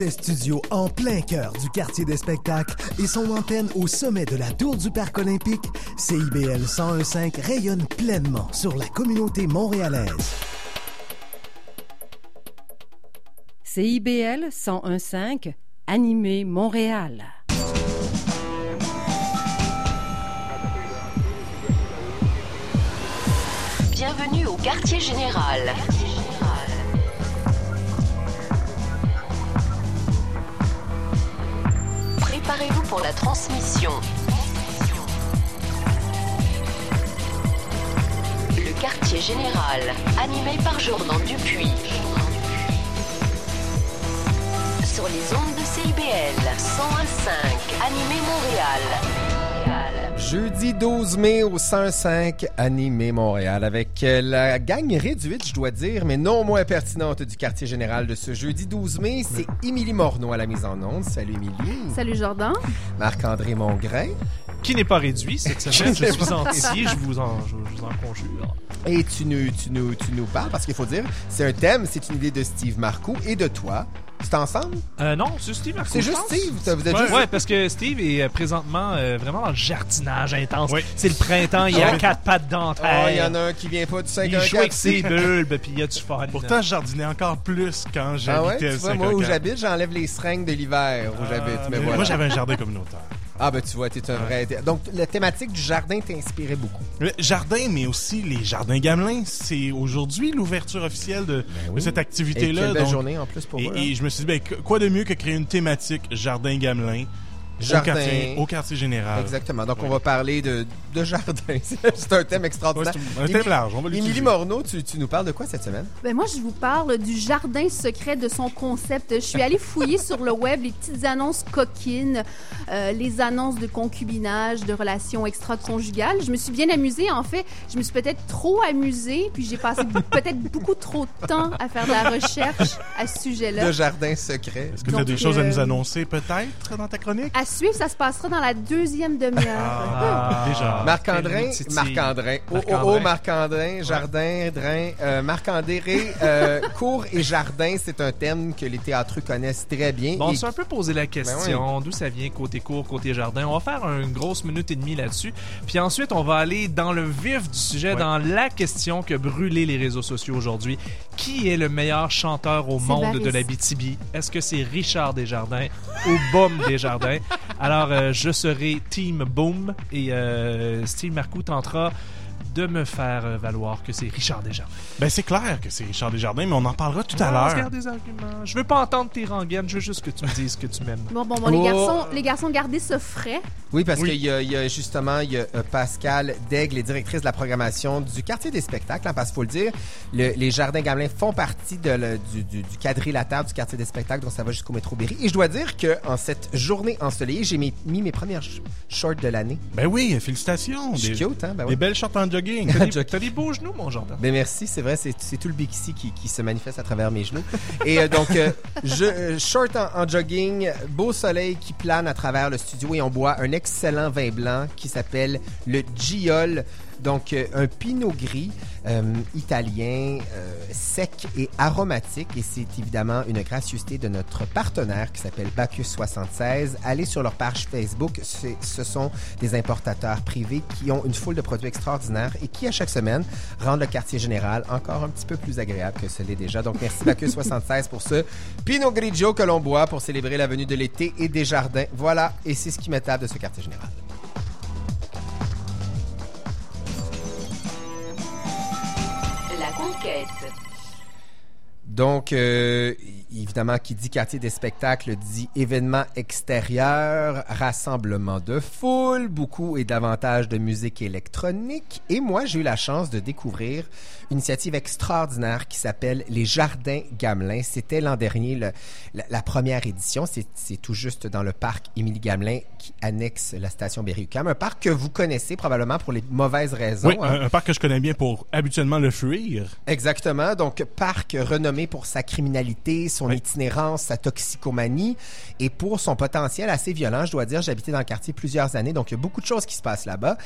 Des studios en plein cœur du quartier des spectacles et son antenne au sommet de la tour du Parc olympique, CIBL 1015 rayonne pleinement sur la communauté montréalaise. CIBL 1015, animé Montréal. Bienvenue au quartier général. Préparez-vous pour la transmission. Le quartier général, animé par Jordan Dupuis. Sur les ondes de CIBL 101.5, animé Montréal. Jeudi 12 mai au 105 Animé Montréal avec euh, la gang réduite, je dois dire, mais non moins pertinente du quartier général de ce jeudi 12 mai. C'est Émilie Morneau à la mise en onde. Salut Émilie. Salut Jordan. Marc-André Mongrain. Qui n'est pas réduit cette semaine? je suis entier, je vous en, je, vous en conjure. Et tu nous, tu, nous, tu nous parles, parce qu'il faut dire, c'est un thème, c'est une idée de Steve Marcoux et de toi. C'est ensemble? Euh, non, c'est Steve Marcoux. C'est juste Steve. Vous êtes ouais, juste... ouais, parce que Steve est euh, présentement euh, vraiment dans le jardinage intense. Oui. C'est le printemps, il y a Oui. quatre pattes Oh, dentaires. il y en a un qui vient pas du Il joue 514. avec ses bulbes, puis il y a du fun. Pourtant, je jardinais encore plus quand Ah j'habitais ouais? Tu le vois, moi, où 54. j'habite, j'enlève les seringues de l'hiver où Ah, j'habite. Mais mais voilà. Moi, j'avais un jardin communautaire. Ah, ben tu vois, t'es un vrai. Donc, la thématique du jardin t'inspirait beaucoup. Le jardin, mais aussi les jardins gamelins. C'est aujourd'hui l'ouverture officielle de, de cette Et activité-là. quelle belle donc- journée en plus pour et, eux. et je me suis dit, ben, quoi de mieux que créer une thématique jardin gamelin? Au Jardin. quartier, au quartier général. Exactement. Donc, on va parler de, de jardin. c'est un thème extraordinaire. un thème large, on va Émilie. Morneau, tu, tu nous parles de quoi cette semaine? Ben moi, je vous parle du jardin secret de son concept. Je suis allée fouiller sur le web les petites annonces coquines, euh, les annonces de concubinage, de relations extra-conjugales. Je me suis bien amusée. En fait, je me suis peut-être trop amusée, puis j'ai passé peut-être beaucoup trop de temps à faire de la recherche à ce sujet-là. De jardin secret. Est-ce que tu as des choses à nous euh, annoncer, peut-être, dans ta chronique? À suivre, ça se passera dans la deuxième demi-heure. Ah, Déjà. Titille. Marc-André. Oh, oh, oh, Marc-André. Marc-André, jardin, drain. Euh, Marc-André, euh, cours et jardin, c'est un thème que les théâtreux connaissent très bien. Bon, on Et- s'est un peu posé la question, d'où ça vient, côté cours, côté jardin. On va faire une grosse minute et demie là-dessus. Puis ensuite, on va aller dans le vif du sujet, Ouais. dans la question que brûlé les réseaux sociaux aujourd'hui. Qui est le meilleur chanteur au monde Varys. de la BTB? Est-ce que c'est Richard Desjardins ou Boom Desjardins? Alors, euh, je serai Team Boom et euh, Steve Marcoux tentera de me faire euh, valoir que c'est Richard Desjardins. Ben, c'est clair que c'est Richard Desjardins, mais on en parlera tout à l'heure. regarde des arguments. Je veux pas entendre tes rengaines, je veux juste que tu me dises que tu m'aimes. Bon, bon, bon, les Oh. garçons, les garçons, gardez ce frais. Oui, parce Oui. qu'il y, a- il y a justement il y a, euh, Pascal Daigle, directrice de la programmation du quartier des spectacles, hein, parce qu'il faut le dire, le- les Jardins Gamelin font partie de le- du, du, du quadrilatère du quartier des spectacles, donc ça va jusqu'au métro Berry. Et je dois dire que en cette journée ensoleillée, j'ai mis, mis mes premières sh- shorts de l'année. Ben oui, félicitations. Je suis Des, cute, hein? Ben des belles shorts en jogging. T'as des, t'as des beaux genoux, mon Jordan. Ben merci, c'est vrai, c'est c'est tout le Bixi qui, qui se manifeste à travers mes genoux. Et euh, donc, euh, je, euh, short en, en jogging, beau soleil qui plane à travers le studio et on boit un excellent vin blanc qui s'appelle le Giol. Donc, euh, un pinot gris euh, italien, euh, sec et aromatique. Et c'est évidemment une gracieuseté de notre partenaire qui s'appelle Bacchus 76. Allez sur leur page Facebook. Ce sont des importateurs privés qui ont une foule de produits extraordinaires et qui, à chaque semaine, rendent le quartier général encore un petit peu plus agréable que ce l'est déjà. Donc, merci Bacchus 76 pour ce Pinot Grigio que l'on boit pour célébrer la venue de l'été et des jardins. Voilà, et c'est ce qui me tape de ce quartier général. La conquête. Donc, euh, évidemment, qui dit quartier des spectacles dit événement extérieur, rassemblement de foule, beaucoup et davantage de musique électronique. Et moi, j'ai eu la chance de découvrir une initiative extraordinaire qui s'appelle les Jardins Gamelin. C'était l'an dernier le- la, la première édition. C'est c'est tout juste dans le parc Émilie Gamelin qui annexe la station Berry-UQAM. Un parc que vous connaissez probablement pour les mauvaises raisons. Oui, hein? un, un parc que je connais bien pour habituellement le fuir. Exactement. Donc, parc renommé pour sa criminalité, son Oui. itinérance, sa toxicomanie et pour son potentiel assez violent. Je dois dire, habité dans le quartier plusieurs années, donc il y a beaucoup de choses qui se passent là-bas.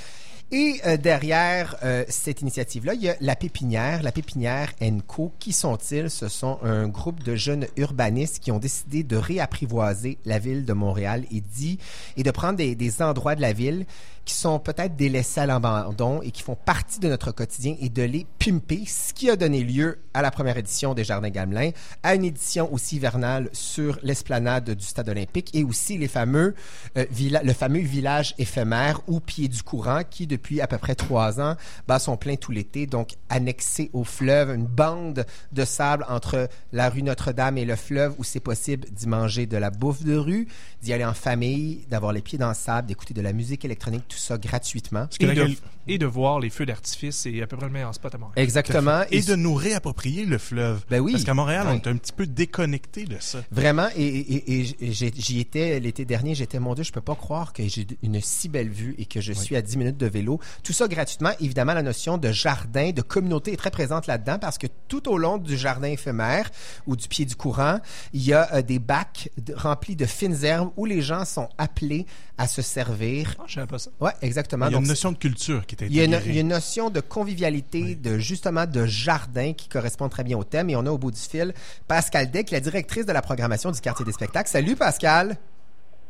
Et euh, derrière euh, cette initiative-là, il y a la Pépinière, la Pépinière Co. Qui sont-ils? Ce sont un groupe de jeunes urbanistes qui ont décidé de réapprivoiser la ville de Montréal et, dit, et de prendre des, des endroits de la ville qui sont peut-être délaissés à l'abandon et qui font partie de notre quotidien et de les pimper, ce qui a donné lieu à la première édition des Jardins Gamelin, à une édition aussi hivernale sur l'esplanade du Stade olympique et aussi les fameux, euh, le fameux village éphémère ou pied du courant qui, depuis à peu près trois ans, bat son plein tout l'été, donc annexé au fleuve, une bande de sable entre la rue Notre-Dame et le fleuve où c'est possible d'y manger de la bouffe de rue, d'y aller en famille, d'avoir les pieds dans le sable, d'écouter de la musique électronique, tout ça gratuitement. Et de, gueule- et de voir les feux d'artifice, c'est à peu près le meilleur spot à Montréal. Exactement. Et de nous réapproprier le fleuve. Ben oui. Parce qu'à Montréal, on est un petit peu déconnecté de ça. Vraiment, et, et- et j'ai- j'y étais l'été dernier, j'étais, mon Dieu, je peux pas croire que j'ai une si belle vue et que je suis à 10 minutes de vélo. Tout ça gratuitement. Évidemment, la notion de jardin, de communauté est très présente là-dedans parce que tout au long du jardin éphémère ou du pied du courant, il y a euh, des bacs remplis de fines herbes où les gens sont appelés à se servir. Ah, je savais pas ça. Ouais, exactement. Il y a Donc, une notion de culture qui est il y, a une, intégrée. il y a une notion de convivialité, de justement de jardin qui correspond très bien au thème. Et on a au bout du fil Pascal Deck, la directrice de la programmation du quartier des spectacles. Salut Pascal.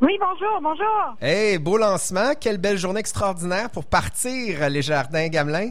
Oui, bonjour, bonjour. Hey, beau lancement. Quelle belle journée extraordinaire pour partir les jardins Gamelin.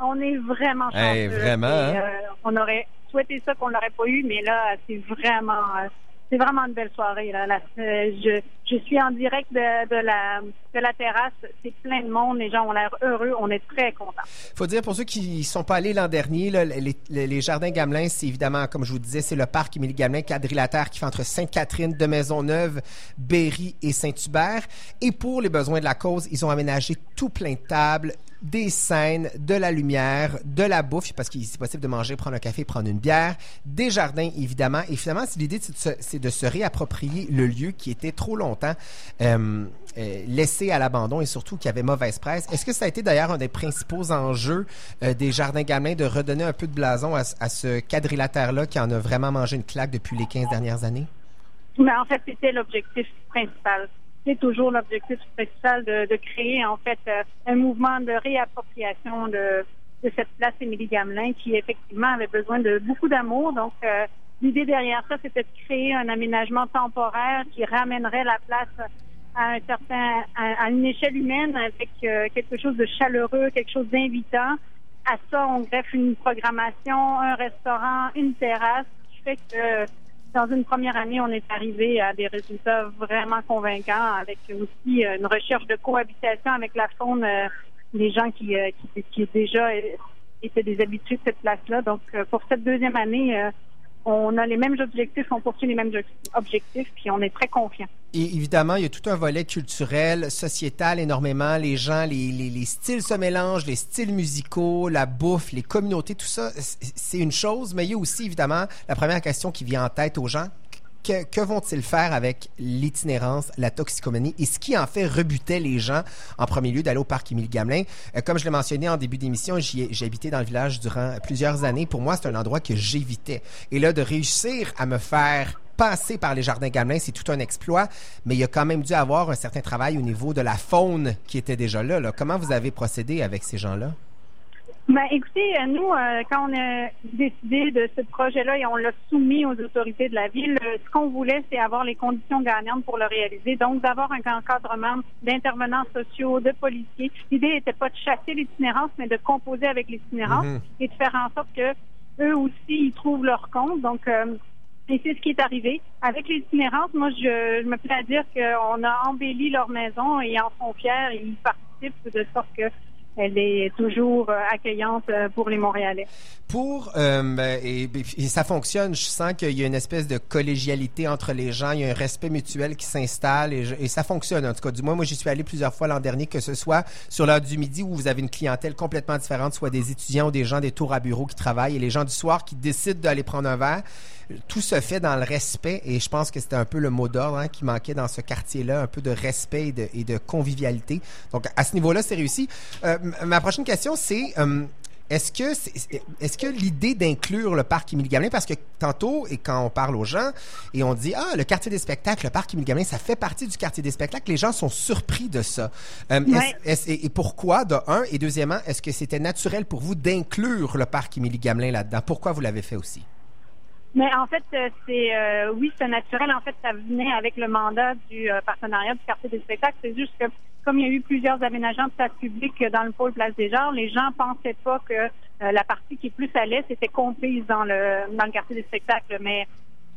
On est vraiment chanceux. Hey, vraiment, Et, hein? euh, on aurait souhaité ça qu'on l'aurait pas eu, mais là, c'est vraiment, euh, c'est vraiment une belle soirée. Là. Euh, je, je suis en direct de, de la, de la terrasse. C'est plein de monde. Les gens ont l'air heureux. On est très contents. faut dire pour ceux qui sont pas allés l'an dernier, les- les jardins Gamelin, c'est évidemment, comme je vous disais, c'est le parc Émilie Gamelin quadrilatère qui fait entre Sainte-Catherine, de Maisonneuve, Berry et Saint-Hubert. Et pour les besoins de la cause, ils ont aménagé tout plein de tables, des scènes, de la lumière, de la bouffe, parce qu'il est possible de manger, prendre un café, prendre une bière, des jardins, évidemment. Et finalement, l'idée, c'est de, se- réapproprier le lieu qui était trop longtemps euh, euh, laissé à l'abandon et surtout qui avait mauvaise presse. Est-ce que ça a été d'ailleurs un des principaux enjeux euh, des Jardins Gamelin de redonner un peu de blason à, à ce quadrilatère-là qui en a vraiment mangé une claque depuis les 15 dernières années? Mais en fait, c'était l'objectif principal. C'est toujours l'objectif principal de, de créer en fait euh, un mouvement de réappropriation de, de cette place Émilie Gamelin qui effectivement avait besoin de beaucoup d'amour. Donc euh, l'idée derrière ça, c'était de créer un aménagement temporaire qui ramènerait la place à un certain à, à une échelle humaine avec euh, quelque chose de chaleureux, quelque chose d'invitant. À ça, on greffe une programmation, un restaurant, une terrasse, qui fait que dans une première année, on est arrivé à des résultats vraiment convaincants avec aussi euh, une recherche de cohabitation avec la faune euh, des gens qui, euh, qui, qui déjà euh, étaient des habitués de cette place-là. Donc, pour cette deuxième année, on a les mêmes objectifs, on poursuit les mêmes ob- objectifs, puis on est très confiants. Et évidemment, il y a tout un volet culturel, sociétal énormément. Les gens, les, les, les styles se mélangent, les styles musicaux, la bouffe, les communautés, tout ça, c'est une chose. Mais il y a aussi, évidemment, la première question qui vient en tête aux gens. Que, vont-ils faire avec l'itinérance, la toxicomanie et ce qui en fait rebutait les gens en premier lieu d'aller au parc Émile Gamelin? Euh, comme je l'ai mentionné en début d'émission, j'ai habité dans le village durant plusieurs années. Pour moi, c'est un endroit que j'évitais. Et là, de réussir à me faire passer par les jardins Gamelin, c'est tout un exploit, mais il y a quand même dû avoir un certain travail au niveau de la faune qui était déjà là. Comment vous avez procédé avec ces gens-là? Ben, écoutez, euh, nous, euh, quand on a décidé de ce projet-là et on l'a soumis aux autorités de la ville, euh, ce qu'on voulait, c'est avoir les conditions gagnantes pour le réaliser. Donc, d'avoir un encadrement d'intervenants sociaux, de policiers. L'idée n'était pas de chasser l'itinérance, mais de composer avec l'itinérance Mhm. et de faire en sorte que eux aussi, ils trouvent leur compte. Donc, euh, et c'est ce qui est arrivé. Avec l'itinérance, moi, je, je me plais à dire qu'on a embelli leur maison et ils en sont fiers et ils participent de sorte que elle est toujours euh, accueillante euh, pour les Montréalais. Pour euh, et, et ça fonctionne, je sens qu'il y a une espèce de collégialité entre les gens, il y a un respect mutuel qui s'installe et, et ça fonctionne en tout cas. Du moins, moi j'y suis allé plusieurs fois l'an dernier, que ce soit sur l'heure du midi où vous avez une clientèle complètement différente, soit des étudiants ou des gens des tours à bureau qui travaillent et les gens du soir qui décident d'aller prendre un verre. Tout se fait dans le respect et je pense que c'était un peu le mot d'ordre hein, qui manquait dans ce quartier-là, un peu de respect et de, et de convivialité. Donc à ce niveau-là, c'est réussi. Euh, ma prochaine question, c'est euh, Est-ce que, est-ce que l'idée d'inclure le parc Émilie Gamelin, parce que tantôt, et quand on parle aux gens, et on dit, ah, le quartier des spectacles, le parc Émilie Gamelin, ça fait partie du quartier des spectacles, les gens sont surpris de ça. Euh, Ouais. et, pourquoi, de un, et deuxièmement, est-ce que c'était naturel pour vous d'inclure le parc Émilie Gamelin là-dedans? Pourquoi vous l'avez fait aussi? Mais en fait, euh, c'est euh, oui, c'est naturel. En fait, ça venait avec le mandat du euh, partenariat du quartier des spectacles. C'est juste que comme il y a eu plusieurs aménagements de place publique dans le pôle Place des Genres, les gens pensaient pas que euh, la partie qui est plus à l'est était comprise dans le dans le quartier des spectacles. Mais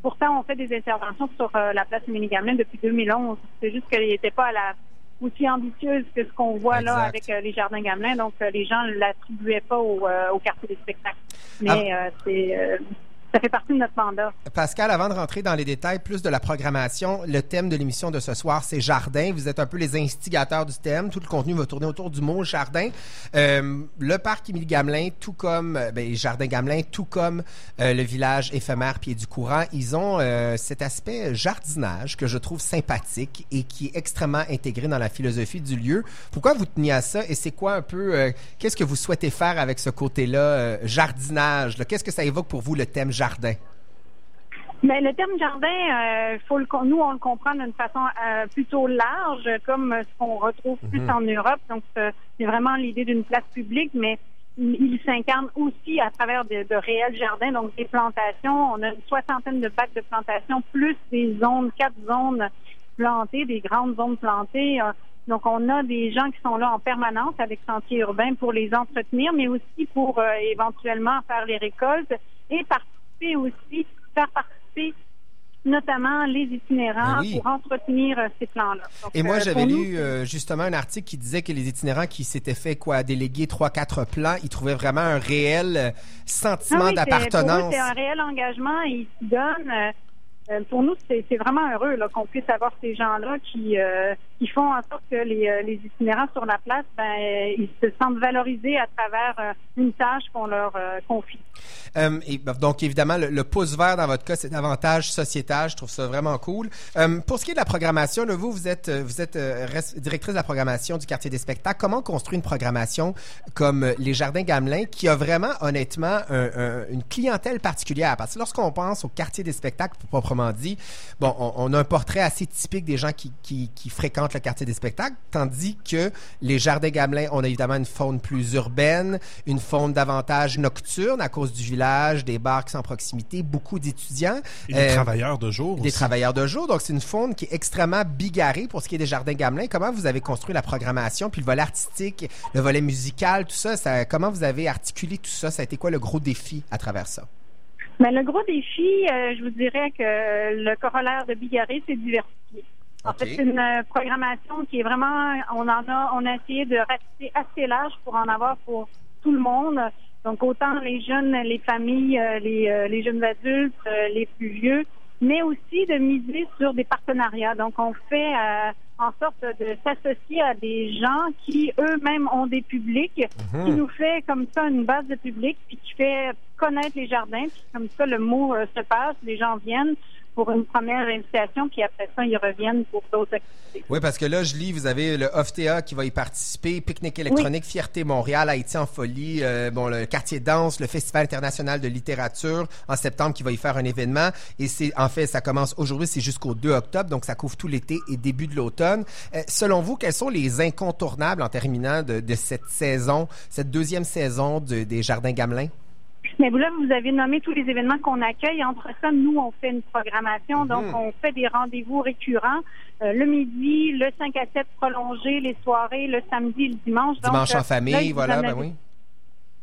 pourtant, on fait des interventions sur euh, la place Émilie Gamelin depuis 2011. C'est juste qu'elle n'était pas à la aussi ambitieuse que ce qu'on voit là avec euh, les jardins Gamelin. Donc, euh, les gens ne l'attribuaient pas au, euh, au quartier des spectacles. Mais euh, c'est euh, ça fait partie de notre mandat. Pascal, avant de rentrer dans les détails plus de la programmation, le thème de l'émission de ce soir, c'est jardin. Vous êtes un peu les instigateurs du thème. Tout le contenu va tourner autour du mot jardin. Euh, le parc Émilie Gamelin, tout comme euh, ben, Jardin Gamelin, tout comme euh, le village éphémère Pied du Courant, ils ont cet aspect jardinage que je trouve sympathique et qui est extrêmement intégré dans la philosophie du lieu. Pourquoi vous teniez à ça et c'est quoi un peu, qu'est-ce que vous souhaitez faire avec ce côté-là, jardinage? Qu'est-ce que ça évoque pour vous, le thème jardin? Mais le terme jardin, euh, faut le, con- nous, on le comprend d'une façon euh, plutôt large, comme euh, ce qu'on retrouve plus Mhm. en Europe. Donc, c'est vraiment l'idée d'une place publique, mais il s'incarne aussi à travers de, de réels jardins, donc des plantations. On a une soixantaine de bacs de plantations, plus des zones, quatre zones plantées, des grandes zones plantées. Donc, on a des gens qui sont là en permanence avec Sentier Urbain pour les entretenir, mais aussi pour euh, éventuellement faire les récoltes et participer aussi, faire participer notamment les itinérants Ben oui. pour entretenir euh, ces plans-là. Et moi, euh, j'avais nous, lu euh, justement un article qui disait que les itinérants qui s'étaient fait quoi déléguer trois quatre plans, ils trouvaient vraiment un réel Ah sentiment oui, eux, d'appartenance. c'est un réel engagement et ils se donnent. euh, pour nous, c'est vraiment heureux là, qu'on puisse avoir ces gens-là qui, qui font en sorte que les, les itinérants sur la place, ben, ils se sentent valorisés à travers une tâche qu'on leur confie. Euh, ben, donc évidemment, le, pouce vert dans votre cas, c'est davantage sociétal. Je trouve ça vraiment cool. Euh, pour ce qui est de la programmation, vous, vous êtes, euh, directrice de la programmation du quartier des spectacles. Comment construire une programmation comme les Jardins Gamelin, qui a vraiment, honnêtement, un- un- une clientèle particulière? Parce que lorsqu'on pense au quartier des spectacles, proprement dit, bon, on, a un portrait assez typique des gens qui fréquentent le quartier des spectacles, tandis que les Jardins Gamelin, on a évidemment une faune plus urbaine, une faune davantage nocturne à cause du village, des bars qui sont en proximité, beaucoup d'étudiants. Et des Euh, travailleurs de jour des aussi. travailleurs de jour. Donc, c'est une faune qui est extrêmement bigarrée pour ce qui est des jardins Gamelin. Comment vous avez construit la programmation, puis le volet artistique, le volet musical, tout ça, ça comment vous avez articulé tout ça? Ça a été quoi le gros défi à travers ça? Mais le gros défi, euh, je vous dirais que le corollaire de Bigarré, c'est diversifier. En fait, c'est une euh, programmation qui est vraiment, on en a, on a essayé de rester assez large pour en avoir pour tout le monde. Donc autant les jeunes, les familles, euh, les, euh, les jeunes adultes, euh, les plus vieux, mais aussi de miser sur des partenariats. Donc on fait euh, en sorte de s'associer à des gens qui eux-mêmes ont des publics, qui nous fait comme ça une base de public, puis qui fait connaître les jardins, puis comme ça le mot euh, se passe, les gens viennent pour une première invitation, puis après ça ils reviennent pour d'autres activités. Oui, parce que là, je lis, vous avez le OFTA qui va y participer, Pique-Nique électronique, Fierté Montréal, Haïti en folie, euh, bon, le quartier danse, le Festival international de littérature en septembre qui va y faire un événement. Et c'est, en fait, ça commence aujourd'hui, c'est jusqu'au 2 octobre, donc ça couvre tout l'été et début de l'automne. Euh, selon vous, quels sont les incontournables en terminant de, de cette saison, cette deuxième saison de- des Jardins Gamelin? Mais vous là, vous avez nommé tous les événements qu'on accueille. Entre ça, nous, on fait une programmation. Donc, on fait des rendez-vous récurrents. euh, le midi, le 5 à 7 prolongé, les soirées, le samedi, le dimanche. Dimanche euh, en famille, là, vous voilà, en ben avez- oui.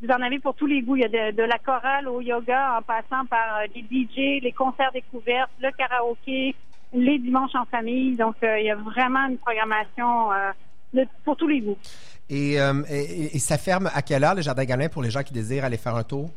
Vous en avez pour tous les goûts. Il y a de, de la chorale au yoga en passant par euh, les DJ, les concerts découvertes, le karaoké, les dimanches en famille. Donc, euh, il y a vraiment une programmation euh, de- pour tous les goûts. Et, euh, et- et ça ferme à quelle heure, les Jardins Gamelin, pour les gens qui désirent aller faire un tour?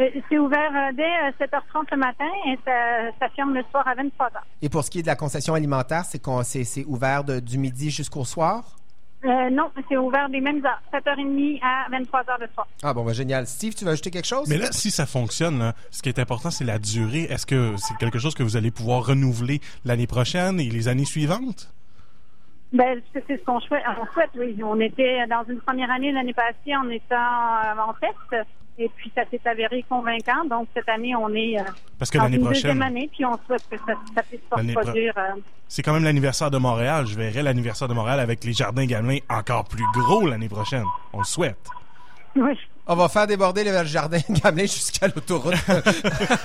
Euh, C'est ouvert euh, dès euh, 7h30 le matin et ça, ça ferme le soir à 23h. Et pour ce qui est de la concession alimentaire, c'est qu'on- c'est ouvert de- du midi jusqu'au soir? Euh, non, c'est ouvert des mêmes heures, 7h30 à 23h le soir. Ah bon, ben, génial. Steve, tu veux ajouter quelque chose? Mais là, si ça fonctionne, là, ce qui est important, c'est la durée. Est-ce que c'est quelque chose que vous allez pouvoir renouveler l'année prochaine et les années suivantes? Ben, c'est ce qu'on souhaite, on souhaite, oui. On était dans une première année l'année passée, on était en, en test, et puis ça s'est avéré convaincant. Donc cette année, on est euh, Parce que l'année prochaine, deuxième année, puis on souhaite que ça, ça puisse se reproduire. euh, c'est quand même l'anniversaire de Montréal. Je verrai l'anniversaire de Montréal avec les Jardins Gamelin encore plus gros l'année prochaine. On le souhaite. oui. On va faire déborder le jardin Gamelin jusqu'à l'autoroute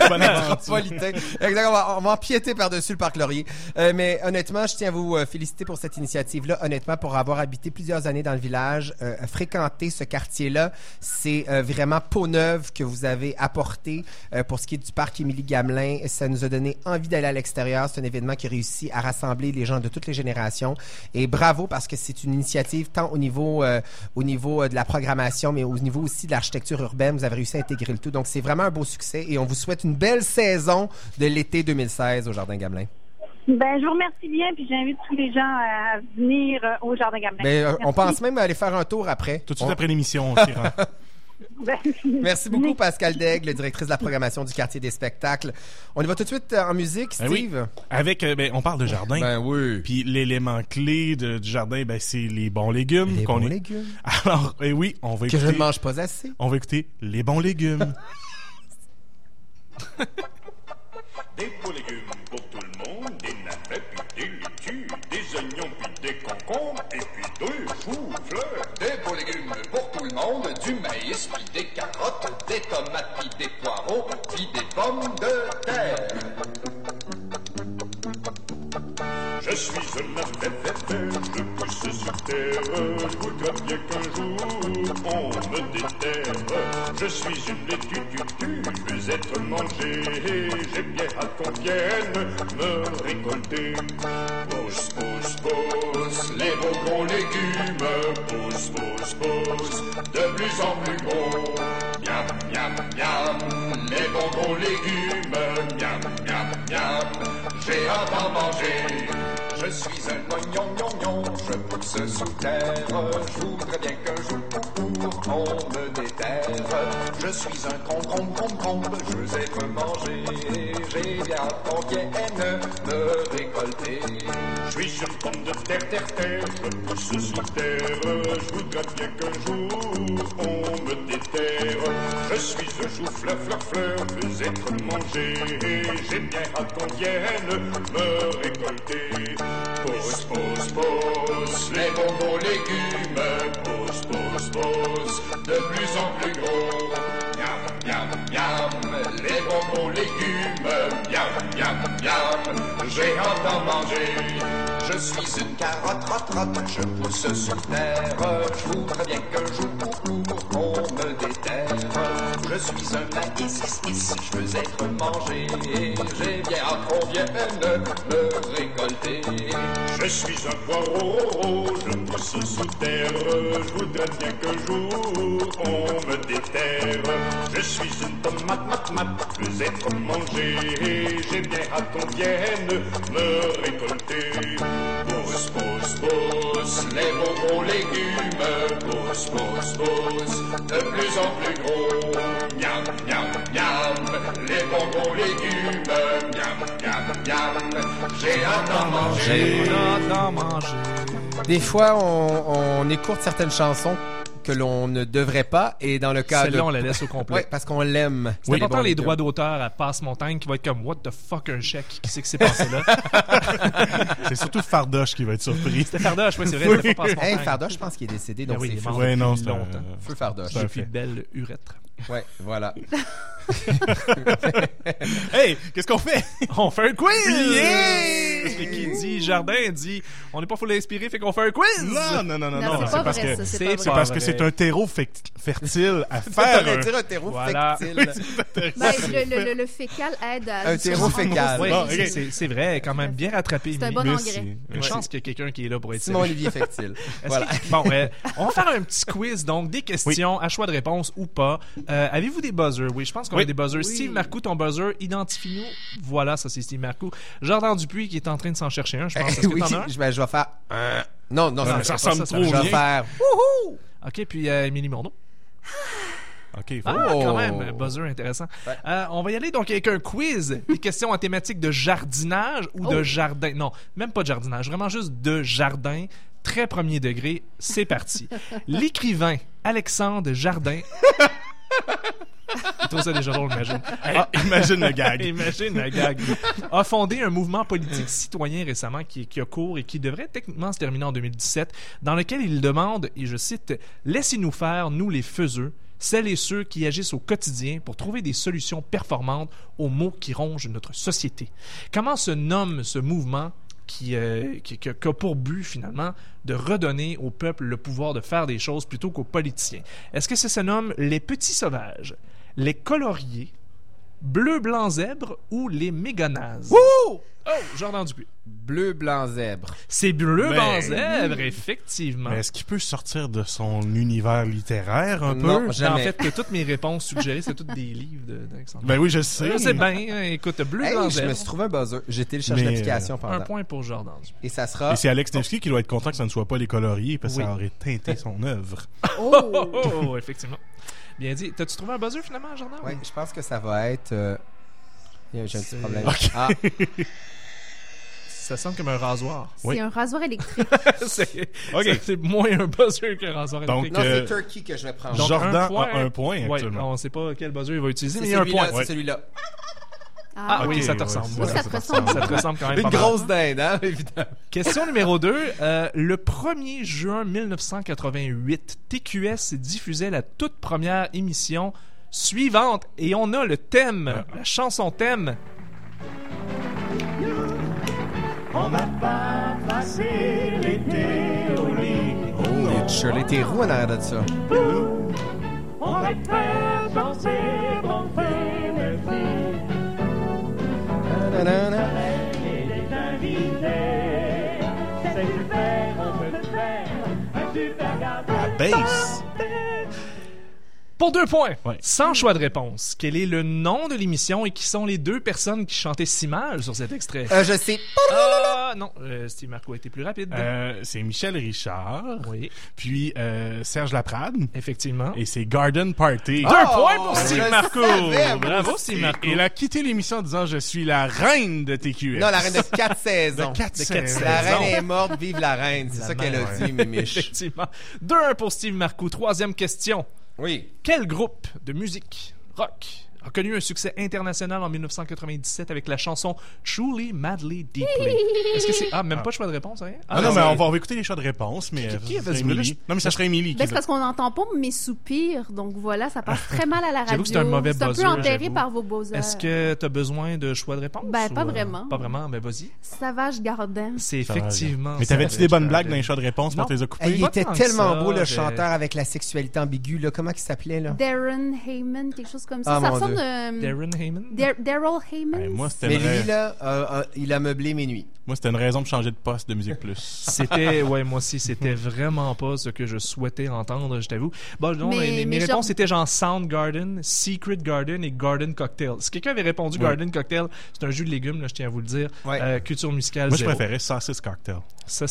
Bonne aventure. métropolitain. Exactement. On va, on va empiéter par-dessus le parc Laurier. Euh, mais honnêtement, je tiens à vous euh, féliciter pour cette initiative-là. Honnêtement, pour avoir habité plusieurs années dans le village, euh, fréquenter ce quartier-là, c'est euh, vraiment peau neuve que vous avez apporté pour ce qui est du parc Émilie Gamelin. Ça nous a donné envie d'aller à l'extérieur. C'est un événement qui réussit à rassembler les gens de toutes les générations. Et bravo parce que c'est une initiative tant au niveau euh, au niveau de la programmation, mais au niveau aussi de l'architecture urbaine. Vous avez réussi à intégrer le tout. Donc, c'est vraiment un beau succès et on vous souhaite une belle saison de l'été 2016 au Jardin Gamelin. Ben, je vous remercie bien, puis j'invite tous les gens à venir euh, au Jardin Gamelin. Mais euh, on pense même aller faire un tour après. Tout de suite On- après l'émission, on s'y rend. Ben, Merci beaucoup, Pascal Daigle, directrice de la programmation du quartier des spectacles. On y va tout de suite euh, en musique, Ben oui. Steve? Avec, euh, ben, on parle de jardin. Ben oui. Puis l'élément clé de- du jardin, ben, c'est les bons légumes. Les bons est- légumes. Alors, eh oui, on va Que je écouter, ne mange pas assez. on va écouter les bons légumes. Des beaux légumes du maïs, puis des carottes, des tomates, puis des poireaux, puis des pommes de terre. Je suis un navet je pousse sur terre. Je voudrais bien qu'un jour on me déterre. Je suis une laitue, tu, tu, je veux être mangé. J'ai bien hâte qu'on vienne me récolter. Pousse, pousse, pousse, les beaux légumes. Pousse, pousse, pousse, de plus en plus gros. Miam, miam, miam, les bons légumes. Miam, miam, miam, j'ai hâte d'en manger. Je suis un oignon, gnon, gnon, je pousse sous terre. Je voudrais bien qu'un jour, on me déterre. Je suis un concombre, concombre, je veux être mangé. J'ai bien qu'on vienne me récolter. Je suis pomme de terre, terre, terre, je pousse sous terre. Je voudrais bien qu'un jour on me déterre. Je suis un chou fleur, fleur, fleur, je veux être mangé. J'ai bien hâte qu'on vienne me récolter. Pousse, pousse, pousse, les bons gros légumes. De plus en plus gros. Miam, miam, miam, les bons gros légumes. Miam, miam, miam, j'ai hâte d'en manger. Je suis une carotte, rotte, rotte, je pousse sous terre. Je voudrais bien qu'un jour, on me déterre. Je suis un is, je veux être mangé. J'ai bien hâte qu'on vienne me récolter. Je suis un poireau, je pousse sous terre. Je voudrais bien qu'un jour on me déterre. Je suis une tomate, mat, mat, je veux être mangé. J'ai bien hâte qu'on vienne me récolter. Pousse, pousse, pousse, les gros légumes. Pousse, de plus en plus gros. Miam, miam, miam, les bons gros légumes. Miam, miam, miam, j'ai hâte d'en manger. Des fois, on, on écoute certaines chansons que l'on ne devrait pas, et dans le cas de... Celle-là, on la laisse au complet. Ouais, parce qu'on l'aime. C'est important les droits d'auteur à Passe Montagne qui va être comme What the fuck un chèque Qui c'est que c'est passé là? C'est surtout Fardoche qui va être surpris. C'était Fardoche, oui, c'est vrai, c'était pas. Hey, Fardoche, je pense qu'il est décédé, donc Ben oui, c'est il est fou. mort. Ouais, non, depuis c'est un- longtemps. Feu Fardoche. Un fait. belle urètre. Ouais, voilà. Hey, qu'est-ce qu'on fait? On fait un quiz! Yeah! Parce que qui dit jardin dit on n'est pas full inspiré, fait qu'on fait un quiz! Non, non, non, non, Non, non. c'est pas parce vrai, que c'est parce que c'est un terreau fertile à faire. T'aurais un- un terreau Voilà. fectile. Ben, le, le- le- le fécal aide à... Un terreau fécal. Oui, c'est- vrai, quand même bien rattrapé. C'est un bon engrais. Une chance qu'il y a quelqu'un qui est là pour être Simon. Olivier Fectile. Est-ce Voilà. que- Bon, euh, on va faire un petit quiz, donc des questions à choix de réponse ou pas. Euh, Avez-vous des buzzers? Oui, je pense qu'on Oui. a des buzzers. Steve Marcoux, ton buzzer, identifie-nous. Voilà, ça c'est Steve Marcoux. Jordan Dupuis qui est en train de s'en chercher un, je pense. Est-ce que oui, t'en as un? je, ben, je vais faire... un. Non, non, Non, ça, mais ça ça, ressemble trop je vais faire... OK, puis euh, Émilie Morneau. OK, faut- Ah, Oh. quand même, buzzer intéressant. Euh, on va y aller donc avec un quiz. Des questions en thématique de jardinage ou de Oh. jardin. Non, même pas de jardinage, vraiment juste de jardin. Très premier degré. C'est parti. L'écrivain Alexandre Jardin. Il trouve ça déjà drôle, imagine. Ah, imagine le gag. Imagine la gag. A fondé un mouvement politique citoyen récemment qui, qui a cours et qui devrait techniquement se terminer en 2017, dans lequel il demande, et je cite, Laissez-nous faire, nous les faiseux, celles et ceux qui agissent au quotidien pour trouver des solutions performantes aux maux qui rongent notre société. Comment se nomme ce mouvement qui, euh, qui, qui a pour but finalement de redonner au peuple le pouvoir de faire des choses plutôt qu'aux politiciens. Est-ce que ça se nomme les petits sauvages, les coloriers, bleu, blanc, zèbre ou les méganazes? Wouh! Oh, Jordan Dupuis. Bleu, blanc, zèbre. C'est bleu, Ben, blanc, zèbre, effectivement. Mais est-ce qu'il peut sortir de son univers littéraire un Non, peu? jamais. En fait, que toutes mes réponses suggérées, c'est toutes des livres de- d'Alexandre. Ben oui, je sais. Je sais bien. Écoute, bleu, Hey, blanc, je zèbre. me suis trouvé un buzzer. J'ai téléchargé Mais, l'application Un pendant. point pour Jordan Dupuis. Et ça sera. Et c'est Alex Nevsky qui doit être content que ça ne soit pas les coloriers parce que Oui. ça aurait teinté son œuvre. Oh, Oh! oh, oh, effectivement. Bien dit. T'as-tu trouvé un buzzer finalement, Jordan? Ouais, je pense que ça va être. euh, J'ai un petit problème. Ok. Ah, Ça sonne comme un rasoir. C'est Oui. un rasoir électrique. c'est Ok. c'est- c'est moins un buzzer qu'un rasoir Donc, électrique. non, Euh, c'est Turkey que je vais prendre. Donc, Jordan un point. a un point Ouais, actuellement. on ne sait pas quel buzzer il va utiliser, c'est mais il y a un point. c'est Ouais. celui-là. Ah Ah, oui, Ok, ça te ressemble. Oui, Ouais, ça te ressemble. Ça te ressemble quand même Une pas mal. grosse dinde, hein, évidemment. Question numéro 2. le 1er juin 1988, TQS diffusait la toute première émission suivante et on a le thème, la chanson thème. Oh, il y a du Shirley Theroux en arrière de ça. Nanana. La Pour deux points, Ouais. sans choix de réponse, quel est le nom de l'émission et qui sont les deux personnes qui chantaient si mal sur cet extrait? Euh, je sais. Ah non, euh, Steve Marco a été plus rapide. Euh, c'est Michel Richard, oui, puis euh, Serge Laprade, effectivement. et c'est Garden Party. Deux Oh, points pour Steve Marco. Bravo. Steve Marco. Et il a quitté l'émission en disant Je suis la reine de TQS. Non, la reine de quatre saisons. De quatre De quatre saisons. La reine est morte, vive la reine. C'est ça qu'elle a dit, Mimiche. Effectivement. 2-1 pour Steve Marco. Troisième question. Oui. Quel groupe de musique rock a connu un succès international en 1997 avec la chanson Truly Madly Deeply? Est-ce que c'est... Ah, même pas de choix de réponse, rien? Ah non, c'est- mais on va, on va écouter les choix de réponse, mais Qui- qui euh, avait? Émilie. Non, mais ça serait Émilie. Ben, qui c'est parce qu'on n'entend pas mes soupirs, donc voilà, ça passe très mal à la radio. J'avoue que c'est un mauvais C'est un buzzer, peu enterré par vos buzzers. Est-ce que tu as besoin de choix de réponse? Ben, pas ou, euh, vraiment. Pas vraiment, mais vas-y. Savage Gardin. C'est effectivement... Mais t'avais-tu des bonnes blagues dans les choix de réponse Non. pour tes occuper? Il était tellement beau, le chanteur, avec la sexualité ambiguë. Là. Comment il s'appelait, là? Darren Heyman, quelque chose comme ça. Ah, ça mon ressemble Dieu. euh, Darren Heyman? Dar- Daryl Heyman. Moi, c'était Mais lui, là, euh, euh, il a meublé mes nuits. Moi, c'était une raison de changer de poste de Musique Plus. C'était, ouais, moi aussi, c'était vraiment pas ce que je souhaitais entendre, je t'avoue. Bon, non, Mais- mes, mes mais réponses genre- étaient genre Soundgarden, Secret Garden et Garden Cocktail. Si quelqu'un avait répondu Oui. Garden Cocktail, c'est un jus de légumes, là, je tiens à vous le dire. Ouais. Euh, culture musicale, Moi, je zéro. préférais Saucisse Cocktail. Ça.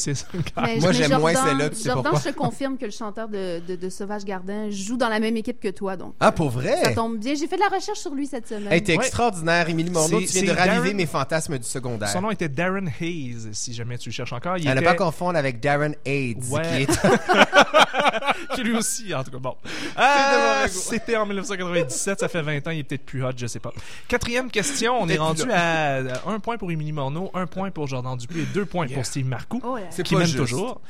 Mais- Moi, j'aime moins celle-là, tu sais Jordan, pourquoi? je te confirme que le chanteur de, de, de Sauvage Gardin joue dans la même équipe que toi, donc. Ah, pour vrai? Ça tombe bien. J'ai fait de la recherche sur lui cette semaine. Hey, t'es Ouais. extraordinaire, Émilie Morneau. Tu viens de raviver Darren- mes fantasmes du secondaire. Son nom était Darren Hayes, si jamais tu le cherches encore. Il À ne était... pas confondre avec Darren AIDS, Ouais. qui est qui lui aussi, en tout cas. Bon. Ah, goût. C'était en 1997, ça fait 20 ans, il est peut-être plus hot, je sais pas. Quatrième question, on est rendu à un point pour Émilie Morneau, un point pour Jordan Dupuis et deux points pour Steve Marcoux, Oh. C'est qui pas mène juste. toujours.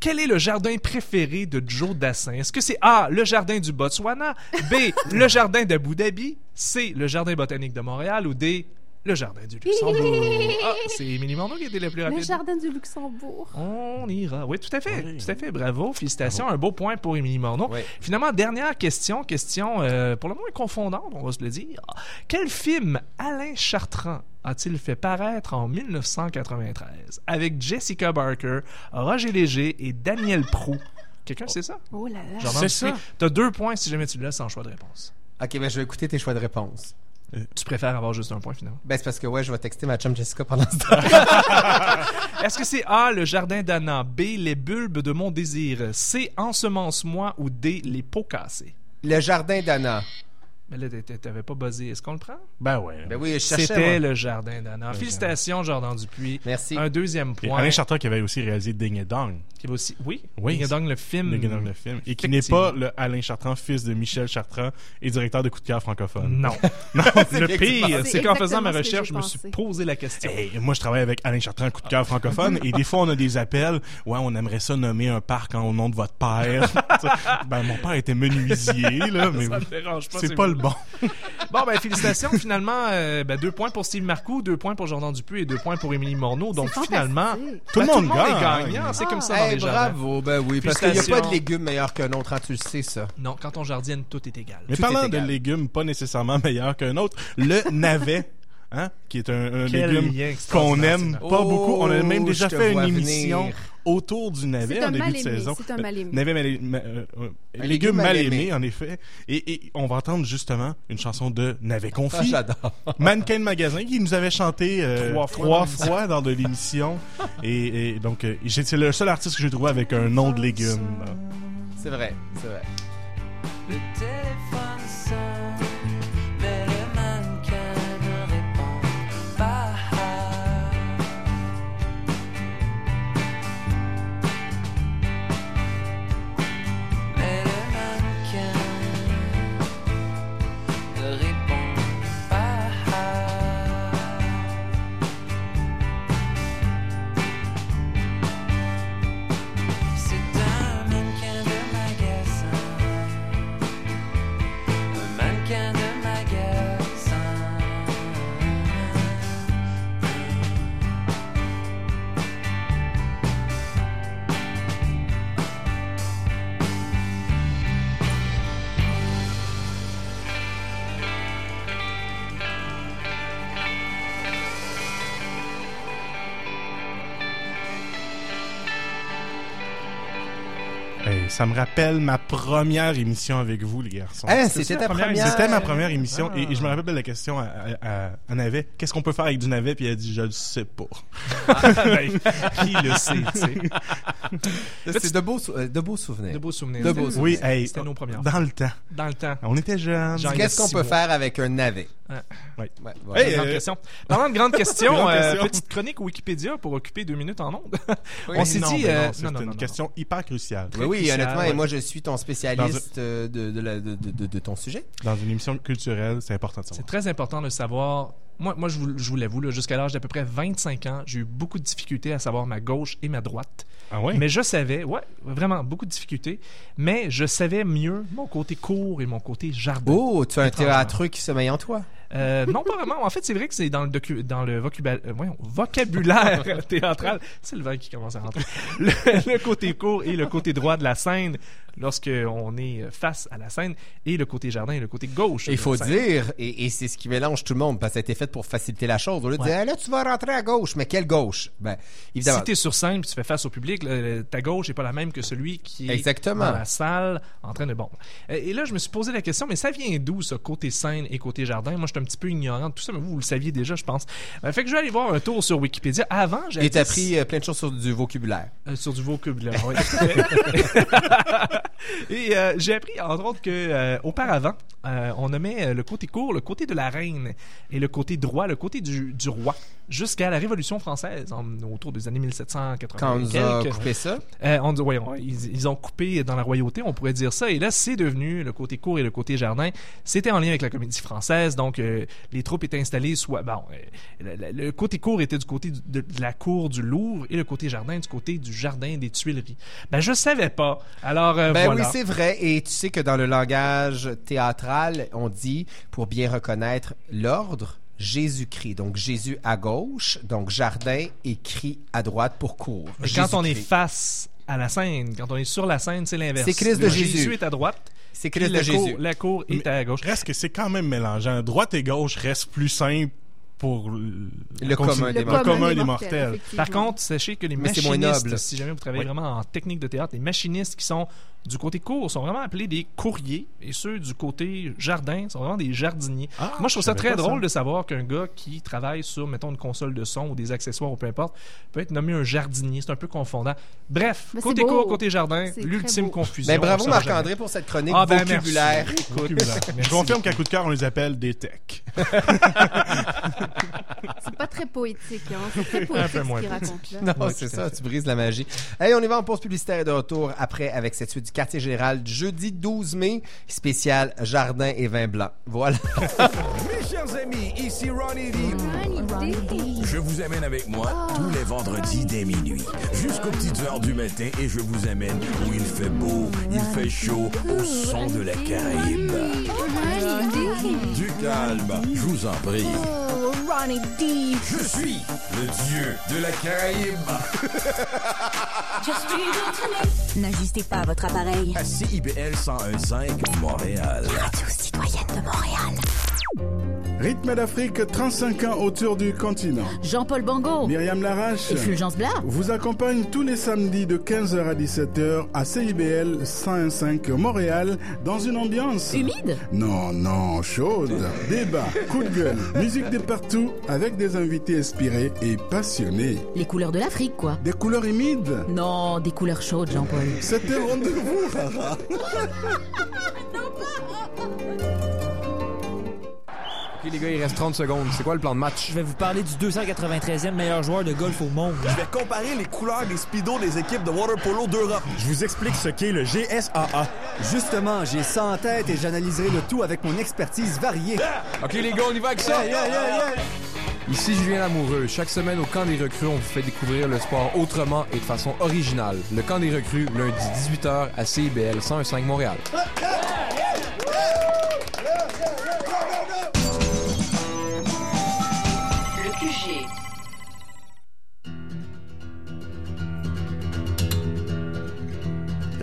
Quel est le jardin préféré de Joe Dassin? Est-ce que c'est A, le jardin du Botswana, B, le jardin d'Abu Dhabi, C, le jardin botanique de Montréal ou D, le jardin du Luxembourg? Ah, c'est Émilie Morneau qui était la plus Le rapide. jardin du Luxembourg. On ira. Oui, tout à fait. Oui. Tout à fait. Bravo. Félicitations. Un beau point pour Émilie Morneau. Oui. Finalement, dernière question. Question euh, pour le moins confondante, on va se le dire. Quel film Alain Chartrand a-t-il fait paraître en 1993 avec Jessica Barker, Roger Léger et Daniel Prou? Quelqu'un sait ça? Oh là là. C'est ça. T'as deux points si jamais tu le laisses sans choix de réponse. Ok, ben je vais écouter tes choix de réponse. Tu préfères avoir juste un point finalement? Ben, c'est parce que, ouais, je vais texter ma chum Jessica pendant ce temps. Est-ce que c'est A, le jardin d'Anna, B, les bulbes de mon désir, C, ensemence-moi ou D, les pots cassés? Le jardin d'Anna. Mais là, t'a- t'avais pas buzzé. Est-ce qu'on le prend? Ben ouais. Ben oui, je cherchais. C'était le jardin d'Anna. Félicitations, Jordan Dupuis. Merci. Un deuxième Et point. Alain Chartrand qui avait aussi réalisé Ding et Dong. Qui va aussi... Oui, Oui, Ding Dong, le film. Le Ding et Dong, le film. Et qui n'est pas le Alain Chartrand, fils de Michel Chartrand et directeur de Coup de cœur francophone. Non. Non. Le pire, C'est qu'en faisant ma recherche, je me suis posé la question. Hey, moi, je travaille avec Alain Chartrand, coup de cœur francophone, et des fois, on a des appels. Ouais, on aimerait ça nommer un parc en- au nom de votre père. ben, mon père était menuisier, là, mais Ça me dérange pas. c'est pas le bon. Bon, ben, félicitations. Finalement, euh, ben, deux points pour Steve Marcoux, deux points pour Jordan Dupuis et deux points pour Émilie Morneau. Donc, finalement. Tout le ben, monde est gagne. gagnant. C'est comme ça dans Hey, les jardins. bravo, ben oui, parce qu'il n'y a pas de légumes meilleurs qu'un autre, hein, tu le sais, ça. Non, quand on jardine, tout est égal. Mais Tout parlant est de égal. légumes pas nécessairement meilleurs qu'un autre, le navet, hein, qui est un, légume qu'on aime pas Oh, beaucoup. On a même déjà je te fait une venir. Autour du navet en début de aimé, saison. c'est un mal aimé. Navet mal, ma- euh, Un légume mal aimé, aimé. en effet. Et, et on va entendre justement une chanson de Navet Ah, confit. j'adore. Mannequin de magasin qui nous avait chanté euh, Trois trois, fois fois, dans de l'émission. et, et donc, euh, c'est le seul artiste que j'ai trouvé avec un nom de légume. C'est vrai, c'est vrai. Le téléphone Hey, ça me rappelle ma première émission avec vous, les garçons. C'était c'était ça, ta première première? C'était ma première émission Ah. et, et je me rappelle de la question à, à, Navet. Qu'est-ce qu'on peut faire avec du navet? Puis elle a dit, je le sais pas. Ben, qui le sait, tu sais? C'est de beaux, sou- euh, de beaux souvenirs. De beaux souvenirs. De beaux C'était- Oui, hey, C'était nos premières dans le temps. Dans le temps. On était jeunes. Qu'est-ce qu'on peut mois. faire avec un navet? Ouais. Ouais. Ouais, voilà. Hey, Grande euh, question. Parlant de grande question, Grande euh, question. petite chronique Wikipédia pour occuper deux minutes en ondes. Oui. On s'est dit... euh, non, c'est non, une non, non. question hyper cruciale. Oui, honnêtement, ouais. et moi je suis ton spécialiste euh, de, de, la- de, de- de ton sujet. Dans une émission culturelle, c'est important de C'est savoir. très important de savoir. Moi, moi je vous, je vous l'avoue, là, jusqu'à l'âge d'à peu près 25 ans, j'ai eu beaucoup de difficultés à savoir ma gauche et ma droite. Ah ouais? Mais je savais, ouais, vraiment beaucoup de difficultés, mais je savais mieux mon côté court et mon côté jardin. Oh, tu as un théâtre qui sommeille en toi. Euh, non, pas vraiment. En fait, c'est vrai que c'est dans le, docu- dans le vocuba- euh, voyons, vocabulaire théâtral. C'est le vin qui commence à rentrer. Le, le côté court et le côté droit de la scène, lorsque on est face à la scène, et le côté jardin et le côté gauche. Il faut dire, et, et c'est ce qui mélange tout le monde, parce que ça a été fait pour faciliter la chose. Au lieu de Ouais. dire, Ah, là, tu vas rentrer à gauche, mais quelle gauche? Ben, évidemment. Si t'es sur scène puis tu fais face au public, là, ta gauche est pas la même que celui qui est Exactement. dans la salle en train de bon. Euh, Et là, je me suis posé la question, mais ça vient d'où ce côté scène et côté jardin? Moi, je un petit peu ignorant de tout ça, mais vous, vous le saviez déjà, je pense. Euh, fait que je vais aller voir un tour sur Wikipédia. Avant, j'avais Et t'as appris euh, plein de choses sur du vocabulaire. Euh, sur du vocabulaire. oui. Et euh, j'ai appris, entre autres, que auparavant, on nommait le côté court le côté de la reine et le côté droit le côté du, du roi jusqu'à la Révolution française, en- autour des années 1780. Quand on a coupé ça? On dit- ouais, on- ils, ils ont coupé dans la royauté, on pourrait dire ça. Et là, c'est devenu le côté court et le côté jardin. C'était en lien avec la comédie française, donc les troupes étaient installées soit bon, euh, le, côté court était du côté de, de la cour du Louvre et le côté jardin du côté du jardin des Tuileries. Ben je savais pas. Alors euh, Ben voilà. oui, c'est vrai. Et tu sais que dans le langage théâtral, on dit, pour bien reconnaître l'ordre, Jésus-Christ. Donc Jésus à gauche, donc jardin et cri à droite pour cour. Quand on est face à la scène, quand on est sur la scène, c'est l'inverse. C'est Christ de Le Jésus. est à droite. C'est Christ de la cour- Jésus. la cour est à gauche. Reste que c'est quand même mélangeant. Droite et gauche restent plus simples pour le, Le commun des le mortels. commun des mortels. Par contre, sachez que les Mais c'est moins machinistes, noble. si jamais vous travaillez Oui. vraiment en technique de théâtre, les machinistes qui sont du côté cours sont vraiment appelés des courriers et ceux du côté jardin sont vraiment des jardiniers. Ah, Moi, je trouve ça très ça. drôle de savoir qu'un gars qui travaille sur, mettons, une console de son ou des accessoires ou peu importe, peut être nommé un jardinier. C'est un peu confondant. Bref, Mais côté cours, côté jardin, l'ultime confusion. Ben, bravo Marc-André pour cette chronique Ah, ben, merci. vocabulaire. Vocabulaire. Je confirme qu'à coup de cœur, on les appelle des techs. C'est pas très poétique, hein. C'est très Un poétique peu ce moins qu'il raconte là. Non, Oui, c'est ça, fait. tu brises la magie. Hey, on y va en pause publicitaire et de retour après avec cette suite du quartier général du jeudi 12 mai, spécial jardin et vin blanc. Voilà. Mes chers amis, ici Ronnie D. Je vous amène avec moi tous les vendredis dès minuit, jusqu'aux petites heures du matin, et je vous amène où il fait beau, il fait chaud, au son de la Caraïbe. Du calme, je vous en prie. Oh, Ronnie D. Je suis le dieu de la Caraïbe. N'ajustez pas votre appareil. À CIBL 101.5 Montréal. Radio citoyenne de Montréal. Rythme d'Afrique, 35 ans autour du continent. Jean-Paul Bango. Myriam Larache Et Fulgence Blas. vous accompagne tous les samedis de 15h à 17h à CIBL 101.5 Montréal dans une ambiance... Humide? Non, non, chaude. Débat, coup de gueule, musique de partout avec des invités inspirés et passionnés. Les couleurs de l'Afrique, quoi. Des couleurs humides? Non, des couleurs chaudes, Jean-Paul. C'était rendez-vous. Ok les gars, il reste 30 secondes. C'est quoi le plan de match? Je vais vous parler du 293e meilleur joueur de golf au monde. Je vais comparer les couleurs des speedos des équipes de water polo d'Europe. Je vous explique ce qu'est le GSAA. Justement, j'ai ça en tête et j'analyserai le tout avec mon expertise variée. Ok les gars, on y va avec ça! Yeah, yeah, yeah, yeah. Ici Julien Lamoureux. Chaque semaine au camp des recrues, on vous fait découvrir le sport autrement et de façon originale. Le camp des recrues, lundi 18h à CIBL 101.5 Montréal.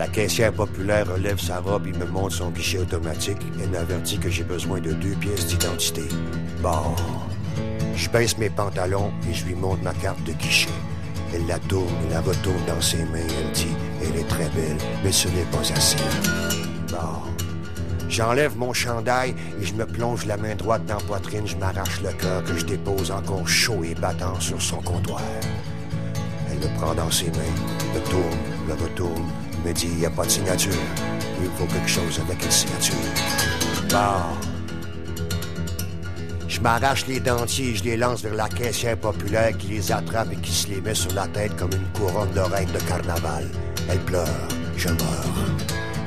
La caissière populaire relève sa robe, il me montre son guichet automatique. Elle m'avertit que j'ai besoin de deux pièces d'identité. Bon. Je baisse mes pantalons et je lui montre ma carte de guichet. Elle la tourne et la retourne dans ses mains. Elle dit Elle est très belle, mais ce n'est pas assez. Bon. J'enlève mon chandail et je me plonge la main droite dans la poitrine. Je m'arrache le cœur que je dépose encore chaud et battant sur son comptoir. Elle me prend dans ses mains, me tourne, me retourne, me dit, n'y a pas de signature. Il faut quelque chose avec une signature. Bon. Je m'arrache les dentiers je les lance vers la caissière populaire qui les attrape et qui se les met sur la tête comme une couronne de reine de carnaval. Elle pleure, je meurs.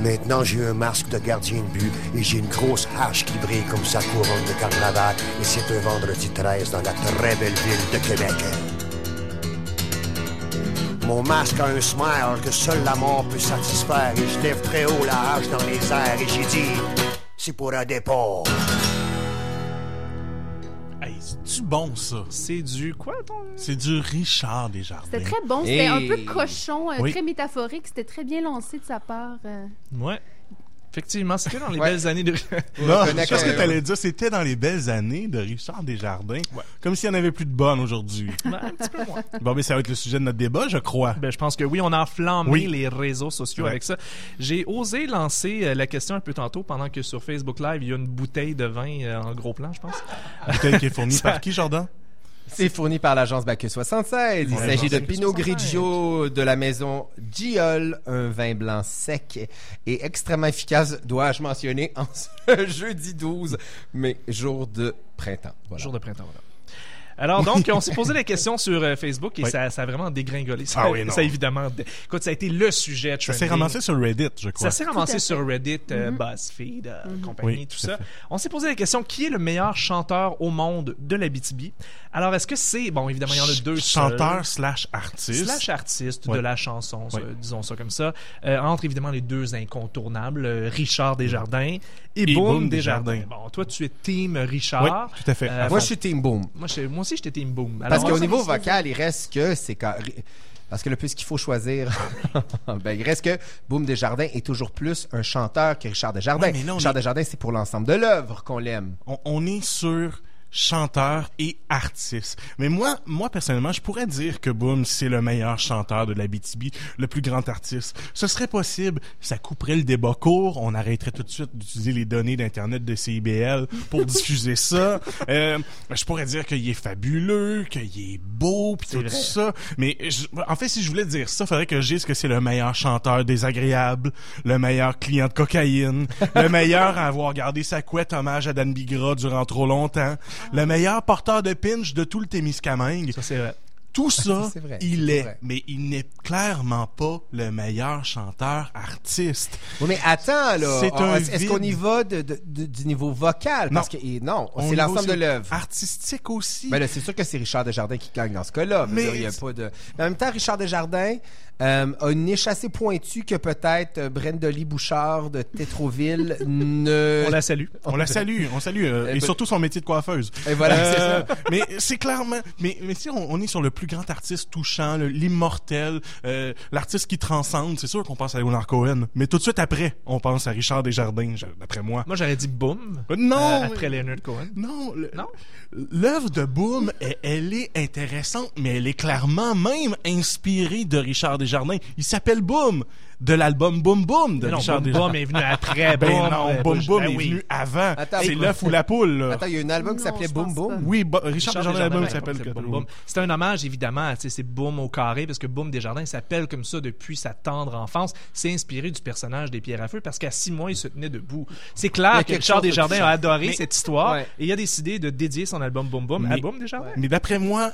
Maintenant, j'ai un masque de gardien de but et j'ai une grosse hache qui brille comme sa couronne de carnaval. Et c'est un vendredi 13 dans la très belle ville de Québec. Mon masque a un smile que seul la mort peut satisfaire. Et je lève très haut la hache dans les airs et j'ai dit, c'est pour un dépôt. Hey, c'est-tu bon, ça? C'est du quoi, ton... C'est du Richard Desjardins. C'était très bon, c'était un peu cochon, euh, Oui. très métaphorique, c'était très bien lancé de sa part. euh. Ouais. Effectivement, c'était dans les Ouais. belles années de. Non, je sais ce que t'allais dire. C'était dans les belles années de Richard Desjardins. Comme s'il n'y en avait plus de bonnes aujourd'hui. un petit peu moins. Bon, mais ça va être le sujet de notre débat, je crois. Ben, je pense que oui, on a enflammé Oui. les réseaux sociaux Ouais. avec ça. J'ai osé lancer euh, la question un peu tantôt pendant que sur Facebook Live, il y a une bouteille de vin euh, en gros plan, je pense. Bouteille qui est fournie Ça- par qui, Jordan? C'est fourni par l'agence Bacchus 76. Il s'agit de Pinot Grigio de la maison Giol, un vin blanc sec et extrêmement efficace, dois-je mentionner, en ce jeudi 12 mai, jour de printemps. Voilà. Jour de printemps, voilà. Alors donc, on s'est posé la question sur euh, Facebook et Oui. ça, ça a vraiment dégringolé. Ça, Ah oui, non. ça, évidemment, dé- écoute, ça a été le sujet. Ça s'est trending. ramassé sur Reddit, je crois. Ça s'est ramassé sur Reddit, euh, Mhm. BuzzFeed, euh, compagnie, Oui, tout ça. fait. On s'est posé la question qui est le meilleur chanteur au monde de la BTB Alors, est-ce que c'est bon Évidemment, il y en a deux. Chanteur seuls. slash artiste. Slash artiste de la chanson, ça, disons ça comme ça. Euh, entre évidemment les deux incontournables, euh, Richard Desjardins et, Et Boom Boom Desjardins. Desjardins. Bon, toi, tu es Team Richard. Oui, tout à fait. Moi, je suis Team Boom. Moi, je- moi aussi, j'étais Team Boom. Parce qu'au niveau vocal, il reste que c'est quand- parce que le plus qu'il faut choisir, ben, il reste que Boom Desjardins est toujours plus un chanteur que Richard Desjardins. Ouais, mais là, Richard est- Desjardins, c'est pour l'ensemble de l'œuvre qu'on l'aime. On, on est sur chanteur et artiste. Mais moi, moi personnellement, je pourrais dire que Boom, c'est le meilleur chanteur de la BTB, le plus grand artiste. Ce serait possible, ça couperait le débat court, on arrêterait tout de suite d'utiliser les données d'internet de CIBL pour diffuser ça. Euh, je pourrais dire qu'il est fabuleux, qu'il est beau, puis tout vrai. ça. Mais je- en fait, si je voulais dire ça, faudrait que je dise que c'est le meilleur chanteur désagréable, le meilleur client de cocaïne, le meilleur à avoir gardé sa couette hommage à Dan Bigra durant trop longtemps, le meilleur porteur de pinch de tout le Témiscamingue. Ça, c'est vrai. Tout ça, vrai, il est, vrai. mais il n'est clairement pas le meilleur chanteur artiste. Oui, mais attends, là. C'est On- un Est-ce qu'on y va de, de- de- du niveau vocal? Parce que, et non, On c'est l'ensemble de l'œuvre. Artistique aussi. Ben là, c'est sûr que c'est Richard Desjardins qui gagne dans ce cas-là. Mais- Mais il y a pas de. Mais en même temps, Richard Desjardins euh, a une niche assez pointue que peut-être euh, Brenda-Lee Bouchard de Tétroville ne. On la salue. On la salue, on salue, euh, Eh et ben- surtout son métier de coiffeuse. Et voilà, c'est Euh, ça. Mais c'est clairement, mais mais si on, on est sur le plus grand artiste touchant, le- l'immortel, euh, l'artiste qui transcende, c'est sûr qu'on pense à Leonard Cohen, mais tout de suite après, on pense à Richard Desjardins, d'après moi. Moi, j'aurais dit Boom. Non, euh, après Leonard Cohen. Non, le- Non? L'œuvre de Boom, elle, elle est intéressante, mais elle est clairement même inspirée de Richard Desjardins. Il s'appelle Boom, de l'album Boom Boom de non, Richard Boom Desjardins. Boom est venu après. Ben Boom, non, Boom Boom ben est oui. venu avant. Attends, c'est l'œuf ou la poule, là. Attends, il y a un album qui s'appelait Boom Boom. Oui, bo- Richard Desjardins, l'album s'appelle Boom Boom. C'est un hommage, évidemment, c'est Boom au carré, parce que Boom Desjardins s'appelle comme ça depuis sa tendre enfance. C'est inspiré du personnage des Pierres à Feu, parce qu'à six mois, il se tenait debout. C'est clair que Richard Desjardins a adoré cette histoire, et il a décidé de dédier son album Boom Boom à Boom Desjardins. Mais d'après moi,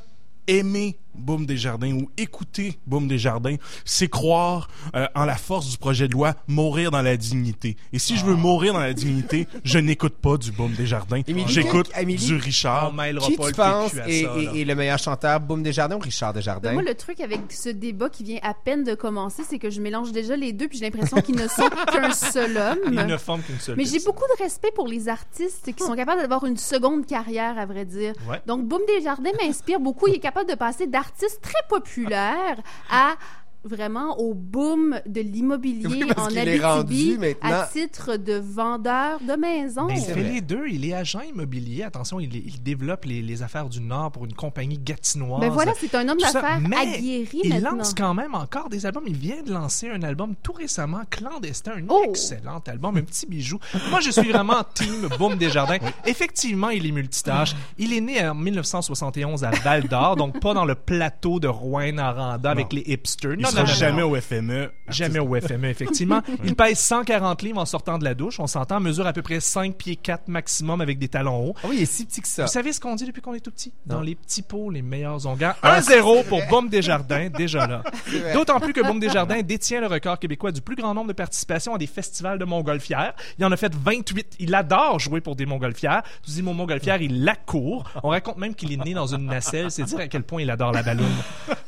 aimer Boom Desjardins ou écouter Boom Desjardins, c'est croire euh, en la force du projet de loi, mourir dans la dignité. Et si je veux mourir dans la dignité, je n'écoute pas du Boom Desjardins. J'écoute du Richard. Qui tu le penses est, ça, est le meilleur chanteur, Boom Desjardins ou Richard Ben, Desjardins? moi, le truc avec ce débat qui vient à peine de commencer, c'est que je mélange déjà les deux, puis j'ai l'impression qu'ils ne sont qu'un seul homme. Il ne forme qu'une seule Mais j'ai beaucoup de respect pour les artistes qui sont capables d'avoir une seconde carrière, à vrai dire. Ouais. Donc, Boom Desjardins m'inspire beaucoup. Il est capable de passer d'artistes très populaires à vraiment au boom de l'immobilier Oui, en qu'il est rendu Abitibi maintenant- à titre de vendeur de maisons. Mais il fait les deux. Il est agent immobilier. Attention, il, il développe les, les affaires du Nord pour une compagnie gatinoise. Ben voilà, c'est un homme d'affaires aguerri il maintenant. lance quand même encore des albums. Il vient de lancer un album tout récemment, clandestin, un Oh! excellent album, un petit bijou. Moi, je suis vraiment team Boom Desjardins. Effectivement, il est multitâche. Il est né en 1971 à Val d'Or, donc pas dans le plateau de Rouen-Noranda avec les hipsters. Il Non, sera non, non, jamais non. au FME. Jamais au FME, effectivement. Il pèse 140 livres en sortant de la douche. On s'entend, mesure à peu près 5 pieds 4 maximum avec des talons hauts. Ah oui, il est si petit que ça. Vous savez ce qu'on dit depuis qu'on est tout petit? Dans les petits pots, les meilleurs onguents. 1-0 pour Boom Desjardins, déjà là. D'autant plus que Boom Desjardins détient le record québécois du plus grand nombre de participations à des festivals de montgolfières. Il en a fait 28. Il adore jouer pour des montgolfières. Je dis mon montgolfière, il la court. On raconte même qu'il est né dans une nacelle. C'est dire à quel point il adore la balloune.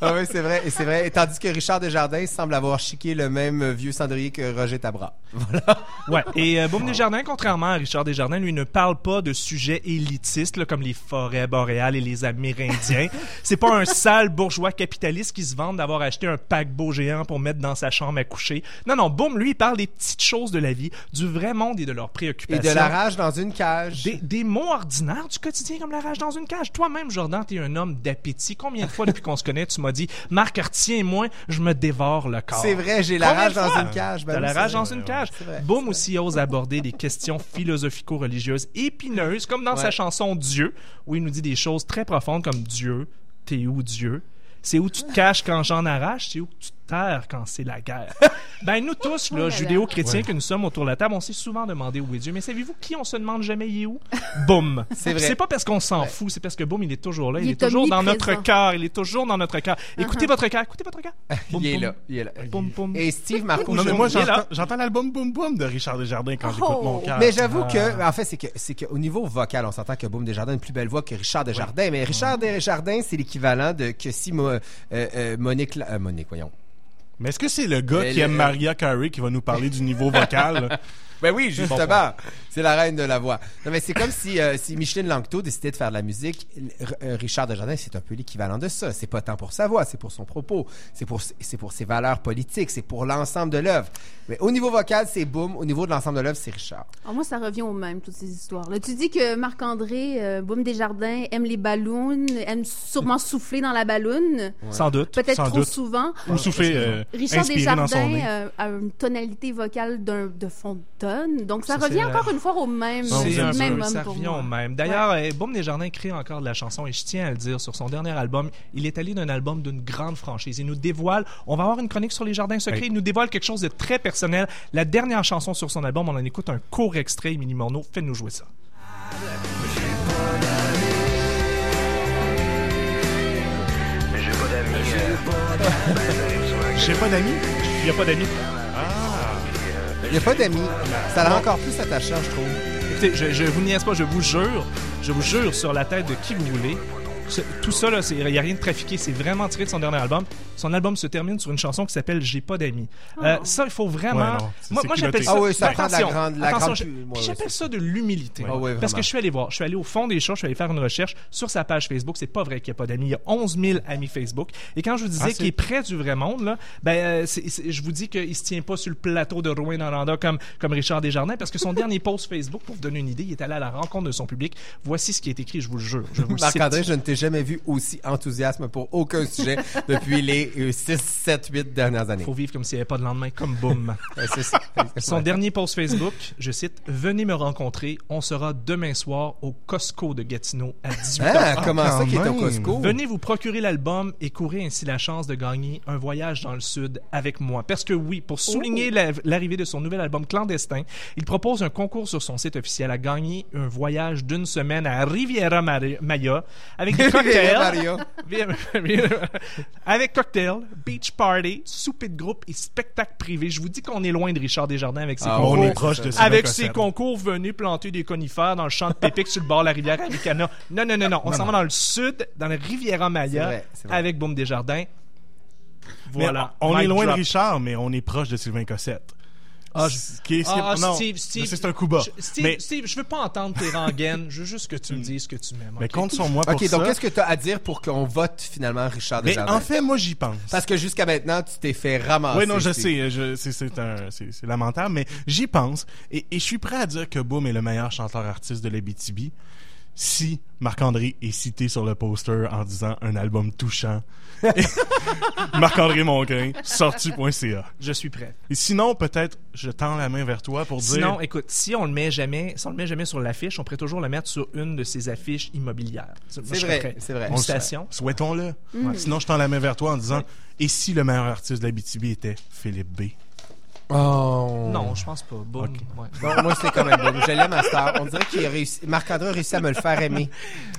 Ah oui, c'est vrai, et c'est vrai. Et tandis que Richard Desjardins semble avoir chiqué le même vieux cendrier que Roger Tabra. Ouais. Et euh, Desjardins, contrairement à Richard Desjardins, lui ne parle pas de sujets élitistes là, comme les forêts boréales et les Amérindiens. C'est pas un sale bourgeois capitaliste qui se vante d'avoir acheté un paquebot géant pour mettre dans sa chambre à coucher. Non, non, Boom, lui, il parle des petites choses de la vie, du vrai monde et de leurs Et préoccupations. de la rage dans une cage. Des, des mots ordinaires du quotidien comme la rage dans une cage. Toi-même, Jordan, t'es un homme d'appétit. Combien de fois depuis qu'on se connaît, tu m'as dit, Marc Artien et moi, je me dévore le corps. C'est vrai, j'ai la rage dans une cage. Ben T'as oui, la rage dans une cage? Boom aussi ose aborder des questions philosophico-religieuses épineuses, comme dans sa chanson Dieu, où il nous dit des choses très profondes comme Dieu, t'es où Dieu? C'est où tu te caches quand j'en arrache, c'est où tu te terres quand c'est la guerre. ben nous tous, Oh là, judéo-chrétiens Ouais. que nous sommes autour de la table, on s'est souvent demandé où est Dieu. Mais savez-vous qui on se demande jamais il est où? Boum! C'est vrai. C'est pas parce qu'on s'en Ouais. fout, c'est parce que Boum, il est toujours là, il, Il est, est toujours dans notre cœur, il est toujours dans notre cœur. Écoutez Uh-huh. votre cœur, écoutez votre cœur. Boum, Il est boum. là, il est là. Boum, boum. Et Steve Marco, Non, mais je- moi, j'entends j'entends l'album Boom Boom de Richard Desjardins quand j'écoute Oh. mon cœur. Mais j'avoue Ah. que, en fait, c'est que, c'est qu'au niveau vocal, on s'entend que Boom Desjardins a une plus belle voix que Richard Desjardins. Mais Richard Desjardins, c'est l'équivalent de que si euh, euh, Monique, La- euh, Monique, voyons. Mais est-ce que c'est le gars Mais qui le- aime Maria Carey qui va nous parler du niveau vocal? Ben oui, justement. C'est la reine de la voix. Non, mais c'est comme si, euh, si Micheline Langto décidait de faire de la musique. R- euh, Richard Desjardins, c'est un peu l'équivalent de ça. C'est pas tant pour sa voix, c'est pour son propos, c'est pour, c'est pour ses valeurs politiques, c'est pour l'ensemble de l'œuvre. Mais au niveau vocal, c'est Boom. Au niveau de l'ensemble de l'œuvre, c'est Richard. Alors moi, ça revient au même, toutes ces histoires. Là, tu dis que Marc-André euh, Boum Desjardins aime les ballons, aime sûrement souffler dans la balloune. Sans doute. Peut-être trop doute. souvent. Ou souffler, euh, Richard inspiré dans son Desjardins nez. euh, a une tonalité vocale d'un, de fond de tonne. Donc, ça, Ça, revient encore une fois au même, C'est un même peu, homme ça revient au même. D'ailleurs, euh, Boum Desjardins crée encore de la chanson et je tiens à le dire sur son dernier album, il est allé d'un album d'une grande franchise. Il nous dévoile, on va avoir une chronique sur les jardins secrets, il nous dévoile quelque chose de très personnel. La dernière chanson sur son album, on en écoute un court extrait, Émilie Morneau, fais-nous jouer ça. J'ai pas d'amis. Il n'y a pas d'amis. N'y a pas d'amis. Ça rend encore plus attachant, je trouve. Écoutez, je, je vous niaise pas, je vous jure, je vous jure sur la tête de qui vous voulez. Ce- Tout ça, là, il n'y a rien de trafiqué. C'est vraiment tiré de son dernier album. Son album se termine sur une chanson qui s'appelle J'ai pas d'amis. Euh, ça, il faut vraiment. Ouais, moi, j'appelle ça. Ah oui, ça prend de la attention, grande- la attention, grande j'appelle ça de l'humilité. Ah oui, Parce que je suis allé voir. Je suis allé au fond des choses. Je suis allé faire une recherche sur sa page Facebook. C'est pas vrai qu'il n'y a pas d'amis. Il y a 11 000 amis Facebook. Et quand je vous disais Ah, qu'il est près du vrai monde, là, ben, euh, je vous dis qu'il se tient pas sur le plateau de Rouen-Noranda comme, comme Richard Desjardins parce que son dernier post Facebook, pour vous donner une idée, il est allé à la rencontre de son public. Voici ce qui est écrit, je vous le jure. Je vous le cite. T'ai jamais vu aussi enthousiasme pour aucun sujet depuis les 6, 7, 8 dernières années. Faut vivre comme s'il n'y avait pas de lendemain, comme boum. Son dernier post Facebook, je cite Venez me rencontrer, on sera demain soir au Costco de Gatineau à 18h. Ah, comment ça quand qui est au. Costco? Venez vous procurer l'album et courez ainsi la chance de gagner un voyage dans le sud avec moi. Parce que oui, pour souligner la- l'arrivée de son nouvel album clandestin, il propose un concours sur son site officiel à gagner un voyage d'une semaine à Riviera Maya avec des Riviera cocktails. avec cocktails, beach party, souper de groupe et spectacle privé. Je vous dis qu'on est loin de Richard Desjardins avec ses Ah, concours. on est proche de Sylvain Avec ses concours, venez planter des conifères dans le champ de Pépic sur le bord de la rivière Aricana. Non, non, non, non. On s'en va dans le sud, dans la Riviera Maya, vrai, avec Boum Desjardins. Mais Voilà. on est loin drop. de Richard, mais on est proche de Sylvain Cossette. Ah, je- Ce Ah, non, Steve, Steve, c'est un coup bas. Je, Steve, mais, Steve, je veux pas entendre tes rengaines. Je veux juste que tu me dises que tu m'aimes. mais ok? compte sur moi pour OK, ça. donc qu'est-ce que tu as à dire pour qu'on vote finalement Richard mais Desjardins? en fait, moi, j'y pense. Parce que jusqu'à maintenant, tu t'es fait ramasser. Oui, non, je Steve. sais, c'est lamentable, mais j'y pense. Et, et je suis prêt à dire que Boom est le meilleur chanteur-artiste de l'Abitibi si Marc-André est cité sur le poster en disant un album touchant. Marc-André Mongrain, sortu.ca. Je suis prêt. Et sinon, peut-être, je tends la main vers toi pour Sinon, dire... écoute, si on le met jamais, si on le met jamais sur l'affiche, on pourrait toujours le mettre sur une de ces affiches immobilières. Serais vrai, c'est vrai. Une station. Souhaitons-le. Mm. Sinon, je tends la main vers toi en disant et si le meilleur artiste de l'Abitibi était Philippe B? Oh. Non, je pense pas. Ouais. Non, moi, c'est quand même bon. Je l'aime à Star. On dirait qu'il a réussi. Marc-André a réussi à me le faire aimer.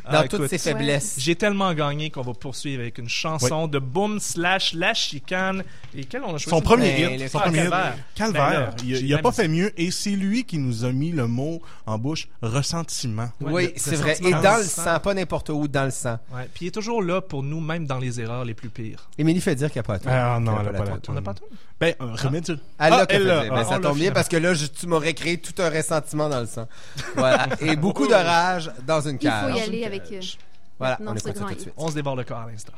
Dans Ah, toutes écoute, ses faiblesses. J'ai tellement gagné qu'on va poursuivre avec une chanson de Boom slash La Chicane. Et quelle on a choisi? Son premier Ben, hit. Son Ah, premier. Calvaire. Calvaire. Ben là, il a, j'ai il a pas fait mieux et c'est lui qui nous a mis le mot en bouche ressentiment. Ouais, oui, c'est vrai. Et dans le sang. sang, pas n'importe où, dans le sang. Ouais. Puis il est toujours là pour nous, même dans les erreurs les plus pires. Émilie fait dire qu'il n'y a pas tout. Ah non, elle a pas la On n'a pas tout? Ben, euh, remets-tu. Ah. Ben, Ah, ça l'a tombe bien parce que là, je- tu m'aurais créé tout un ressentiment dans le sang. Voilà. Et beaucoup de rage dans une Il faut y aller avec. euh, Voilà, maintenant on est ce prêt grand tout de suite. On se dévore le corps à l'instant.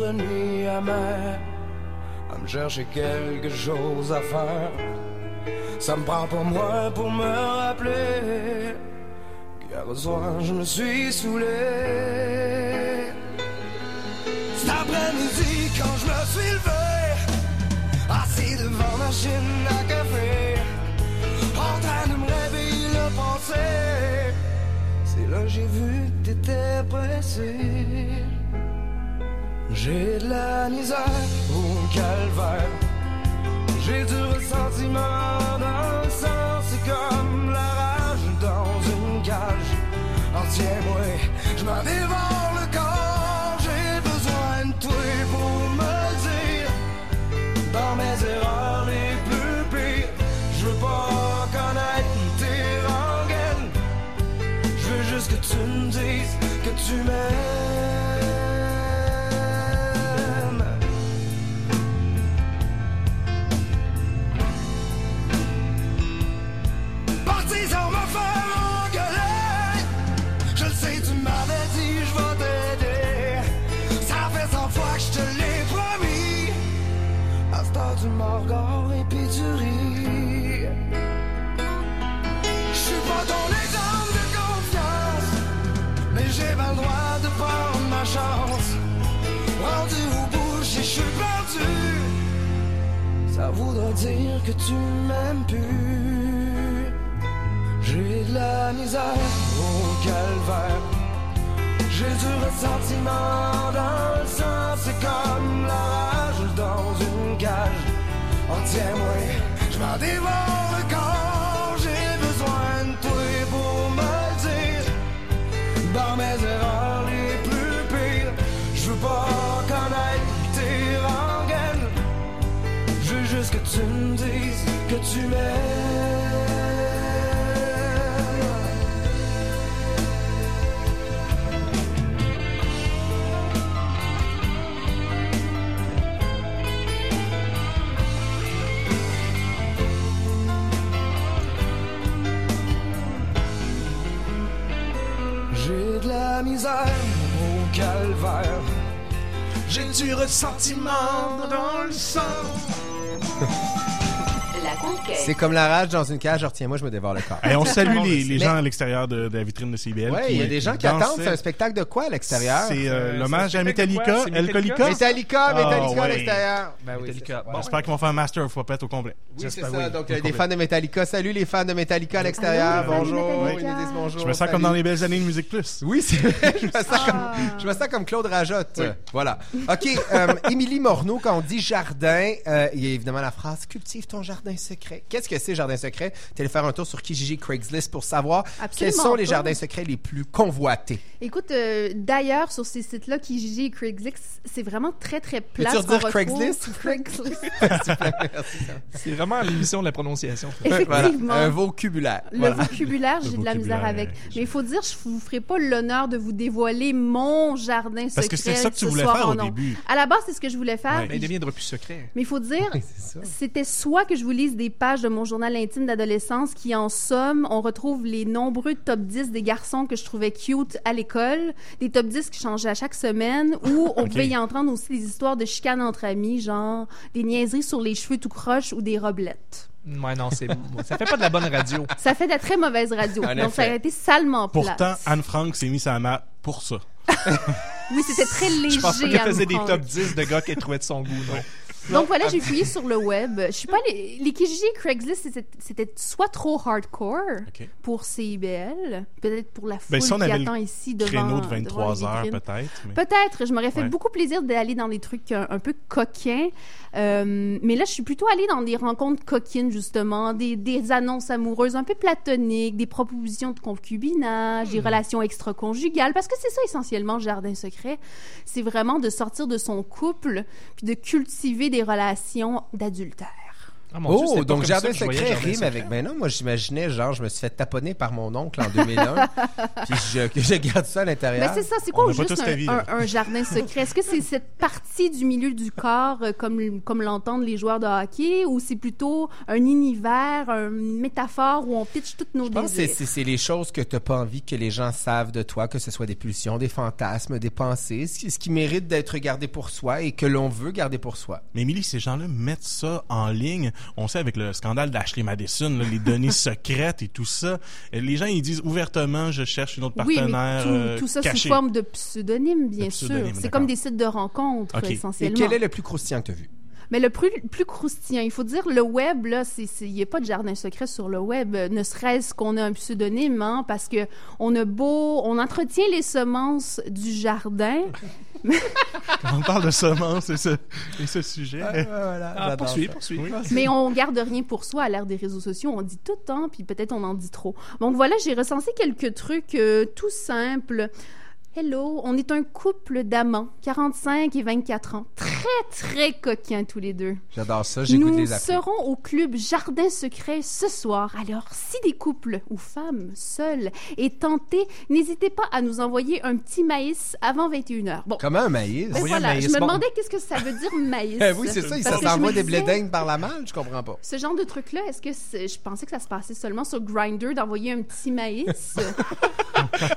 Autre nuit amère à me chercher quelque chose à faire. Ça me prend pas moi pour me rappeler qu'hier soir je me suis saoulé. Cet après-midi quand je me suis levé, assis devant ma machine à café, en train de me réveiller le pensée. C'est là que j'ai vu que t'étais pressé. J'ai de la misère au calvaire. Ça voudrait dire que tu m'aimes plus. J'ai de la misère au calvaire. J'ai du ressentiment dans le sang, c'est comme la rage dans une cage. Oh tiens-moi, je m'en dévore le corps. J'ai besoin de toi pour me dire. Dans mes erreurs les plus pires, je veux pas tu me dises que tu m'aimes. J'ai de la misère au calvaire. J'ai du ressentiment dans le sang. 呵 La conquête. C'est comme la rage dans une cage, retiens-moi, je me dévore le corps. Et on salue les, gens à l'extérieur de, de la vitrine de CBL. Ouais, il y a des gens qui dansaient. attendent. C'est un spectacle de quoi à l'extérieur? C'est euh, Euh, l'hommage à Metallica, El Metallica? Metallica, Ah, à l'extérieur. Ben oui, Metallica. c'est ça. Bon, J'espère qu'ils vont faire un Master of Puppet au complet. Oui, c'est ça. oui, Donc, au il y a des complet. fans de Metallica. Salut les fans de Metallica à l'extérieur. Oui, bonjour. Metallica. Ils nous disent bonjour. Je me sens comme dans les belles années de Musique Plus. Oui, c'est vrai. Je me sens, Ah. comme, je me sens comme Claude Rajotte. Voilà. OK. euh, Émilie Morneau, quand on dit jardin, euh, il y a évidemment la phrase cultive ton jardin secret. Qu'est-ce que c'est, jardin secret? Tu allé faire un tour sur Kijiji Craigslist pour savoir quels sont les jardins secrets les plus convoités. Écoute, euh, d'ailleurs, sur ces sites-là, Kijiji et Craigslist, c'est vraiment très, très plat. Redire retrouve. Craigslist? Craigslist. C'est vraiment l'émission de la prononciation. Effectivement. Voilà. Un vocabulaire. Le Voilà. vocabulaire, j'ai de la misère avec. Mais il faut dire, je vous ferai pas l'honneur de vous dévoiler mon jardin secret. Parce que c'est ça que tu voulais soir faire au début. À la base, c'est ce que je voulais faire. Ouais. Mais il deviendra plus secret. Mais il faut dire, Oui, c'est ça. c'était soit que je vous des pages de mon journal intime d'adolescence qui, en somme, on retrouve les nombreux top 10 des garçons que je trouvais cute à l'école, des top 10 qui changeaient à chaque semaine, ou on Ok. pouvait y entendre aussi des histoires de chicanes entre amis, genre des niaiseries sur les cheveux tout croches ou des roblettes. Ouais, non, c'est ça fait pas de la bonne radio. Ça fait de la très mauvaise radio. En Donc, ça a été salement plate. Pourtant, Anne Frank s'est mise à la map pour ça. Oui, c'était très léger. Je pense qu'elle Anne faisait des Frank. top 10 de gars qu'elle trouvait de son goût, non. Donc voilà, j'ai fouillé sur le web. Je suis pas allée- les Kijiji et Craigslist, c'était- c'était soit trop hardcore OK. pour CIBL, peut-être pour la foule Ben, si on qui avait attend le ici devant Créneau de devant les 23 heures, vitrines. peut-être. mais- Peut-être, je m'aurais fait Ouais. beaucoup plaisir d'aller dans des trucs un, un peu coquins. Euh, mais là, je suis plutôt allée dans des rencontres coquines, justement, des, des annonces amoureuses un peu platoniques, des propositions de concubinage, Hmm. des relations extra-conjugales, parce que c'est ça essentiellement le jardin secret. C'est vraiment de sortir de son couple puis de cultiver des relations d'adultère. Ah, mon Dieu, Oh, donc Jardin secret rime secret. avec. Ben non, moi j'imaginais, genre, je me suis fait taponner par mon oncle en 2001, puis je, que je garde ça à l'intérieur. Ben c'est ça, c'est quoi On juste un, vie, un- un jardin secret? Est-ce que c'est cette partie du milieu du corps, euh, comme, comme l'entendent les joueurs de hockey, ou c'est plutôt un univers, une métaphore où on pitch toutes nos Je pense que c'est- désirs? c'est c'est les choses que tu n'as pas envie que les gens savent de toi, que ce soit des pulsions, des fantasmes, des pensées, ce qui, ce qui mérite d'être gardé pour soi et que l'on veut garder pour soi. Mais Émilie, ces gens-là mettent ça en ligne. On sait avec le scandale d'Ashley Madison, là, les données secrètes et tout ça. Les gens, ils disent ouvertement, je cherche une autre Oui, partenaire mais euh, tout, tout ça caché. sous forme de pseudonyme, bien De sûr. C'est comme des sites de rencontres, Ok. Et Et essentiellement. quel est le plus croustillant que tu as vu? Mais le plus, plus croustillant, il faut dire, le web, là, il n'y a pas de jardin secret sur le web, euh, ne serait-ce qu'on a un pseudonyme, hein, parce que on a beau, on entretient les semences du jardin, on parle de semences et ce, et ce sujet. Ah, poursuis, poursuis. Oui. Mais on garde rien pour soi à l'ère des réseaux sociaux. On dit tout le temps, puis peut-être on en dit trop. Donc voilà, j'ai recensé quelques trucs euh, tout simples. Hello, on est un couple d'amants, 45 et 24 ans. Très, très coquins tous les deux. J'adore ça, j'écoute Nous les appels. serons au club Jardin Secret ce soir. Alors, si des couples ou femmes seuls est tentés, n'hésitez pas à nous envoyer un petit maïs avant 21h. Bon, Comment un maïs? ben voilà, je me demandais qu'est-ce que ça veut dire maïs? Eh oui, c'est ça, ça s'envoie des blédings par la malle, je comprends pas. Ce genre de truc-là, est-ce que c'est- je pensais que ça se passait seulement sur Grindr d'envoyer un petit maïs?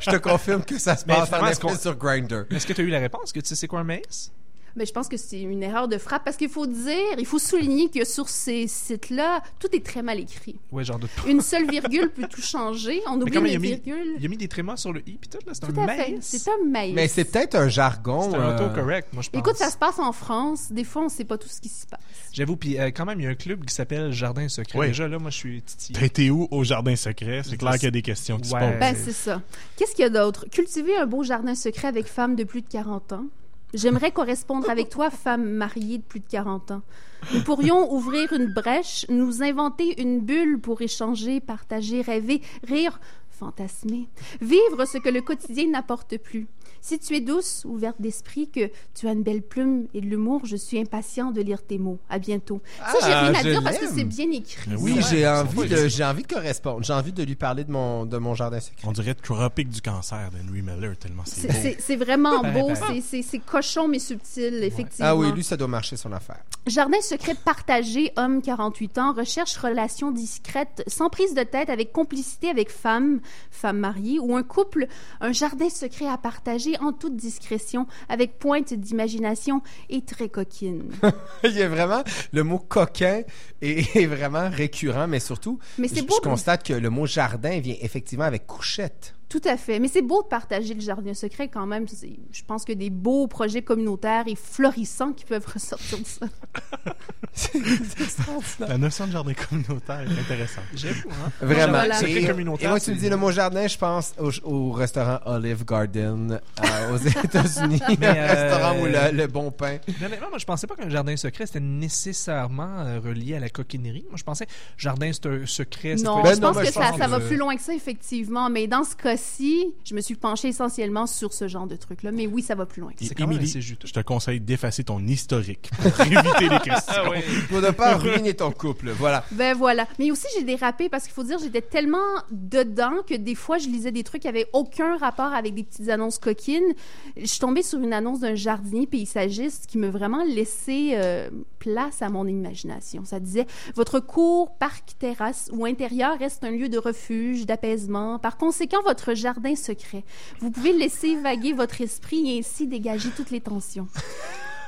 Je te confirme que ça se passe est-ce effet qu'on- sur Grindr? Est-ce que tu as eu la réponse? Que tu sais c'est quoi un maïs? Mais je pense que c'est une erreur de frappe parce qu'il faut dire, il faut souligner que sur ces sites-là, tout est très mal écrit. Ouais, j'en doute pas. Une seule virgule peut tout changer. On oublie les a mis, virgules. il a mis des trémas sur le i puis tout là, c'est Tout un à fait. maïs. C'est un maïs. Mais c'est peut-être un jargon. C'est un euh, autocorrect, moi je pense. Écoute, ça se passe en France. Des fois, on ne sait pas tout ce qui se passe. J'avoue, puis euh, quand même, il y a un club qui s'appelle Jardin Secret. Oui. Déjà là, moi je suis titillé. T'as été où au jardin secret? C'est clair qu'il y a des questions qui Ouais. se posent. Ben, c'est ça. Qu'est-ce qu'il y a d'autre? Cultiver un beau jardin secret avec femme de plus de 40 ans. J'aimerais correspondre avec toi, femme mariée de plus de 40 ans. Nous pourrions ouvrir une brèche, nous inventer une bulle pour échanger, partager, rêver, rire, fantasmer, vivre ce que le quotidien n'apporte plus. Si tu es douce, ouverte d'esprit, que tu as une belle plume et de l'humour, je suis impatient de lire tes mots. À bientôt. ça, j'ai Ah, rien à dire parce que c'est bien écrit. Oui, j'ai envie, de, j'ai envie de correspondre. J'ai envie de lui parler de mon, de mon jardin secret. On dirait Tropique du cancer d'Henry Miller, tellement c'est beau. C'est vraiment beau, c'est cochon mais subtil, effectivement. Ah oui, lui, ça doit marcher son affaire. Jardin secret partagé, homme 48 ans, recherche relation discrète, sans prise de tête, avec complicité avec femme, femme mariée, ou un couple, un jardin secret à partager en toute discrétion, avec pointe d'imagination et très coquine. Il y a vraiment le mot coquin est, est vraiment récurrent, mais surtout, Mais je, beau je de- constate que le mot jardin vient effectivement avec couchette. Tout à fait. Mais c'est beau de partager le jardin secret quand même. C'est- Je pense que des beaux projets communautaires et florissants qui peuvent ressortir de ça. La notion de jardin communautaire est intéressante. J'avoue, hein? Vraiment. Voilà. Secret Et, communautaire, et moi, tu me c'est- dis le mot jardin, je pense au, au restaurant Olive Garden euh, aux États-Unis. Mais, un euh, restaurant où le, le bon pain. Mais Honnêtement, moi, je pensais pas qu'un jardin secret, c'était nécessairement euh, relié à la coquinerie. Moi, je pensais jardin c'est un secret. Non, peut je pense non, que mais je ça, pense ça va que- plus loin que ça, effectivement. Mais dans ce cas-ci, je me suis penchée essentiellement sur ce genre de truc-là. Mais oui, ça va plus loin. C'est je te conseille d'effacer ton historique pour éviter les questions. Ah oui. Pour ne pas ruiner ton couple. Voilà. Ben voilà. Mais aussi, j'ai dérapé parce qu'il faut dire, j'étais tellement dedans que des fois, je lisais des trucs qui avaient aucun rapport avec des petites annonces coquines. Je suis tombée sur une annonce d'un jardinier paysagiste qui m'a vraiment laissé euh, place à mon imagination. Ça disait Votre cour, parc, terrasse ou intérieur reste un lieu de refuge, d'apaisement. Par conséquent, votre jardin secret. Vous pouvez laisser vaguer votre esprit et ainsi dégager toutes les tensions.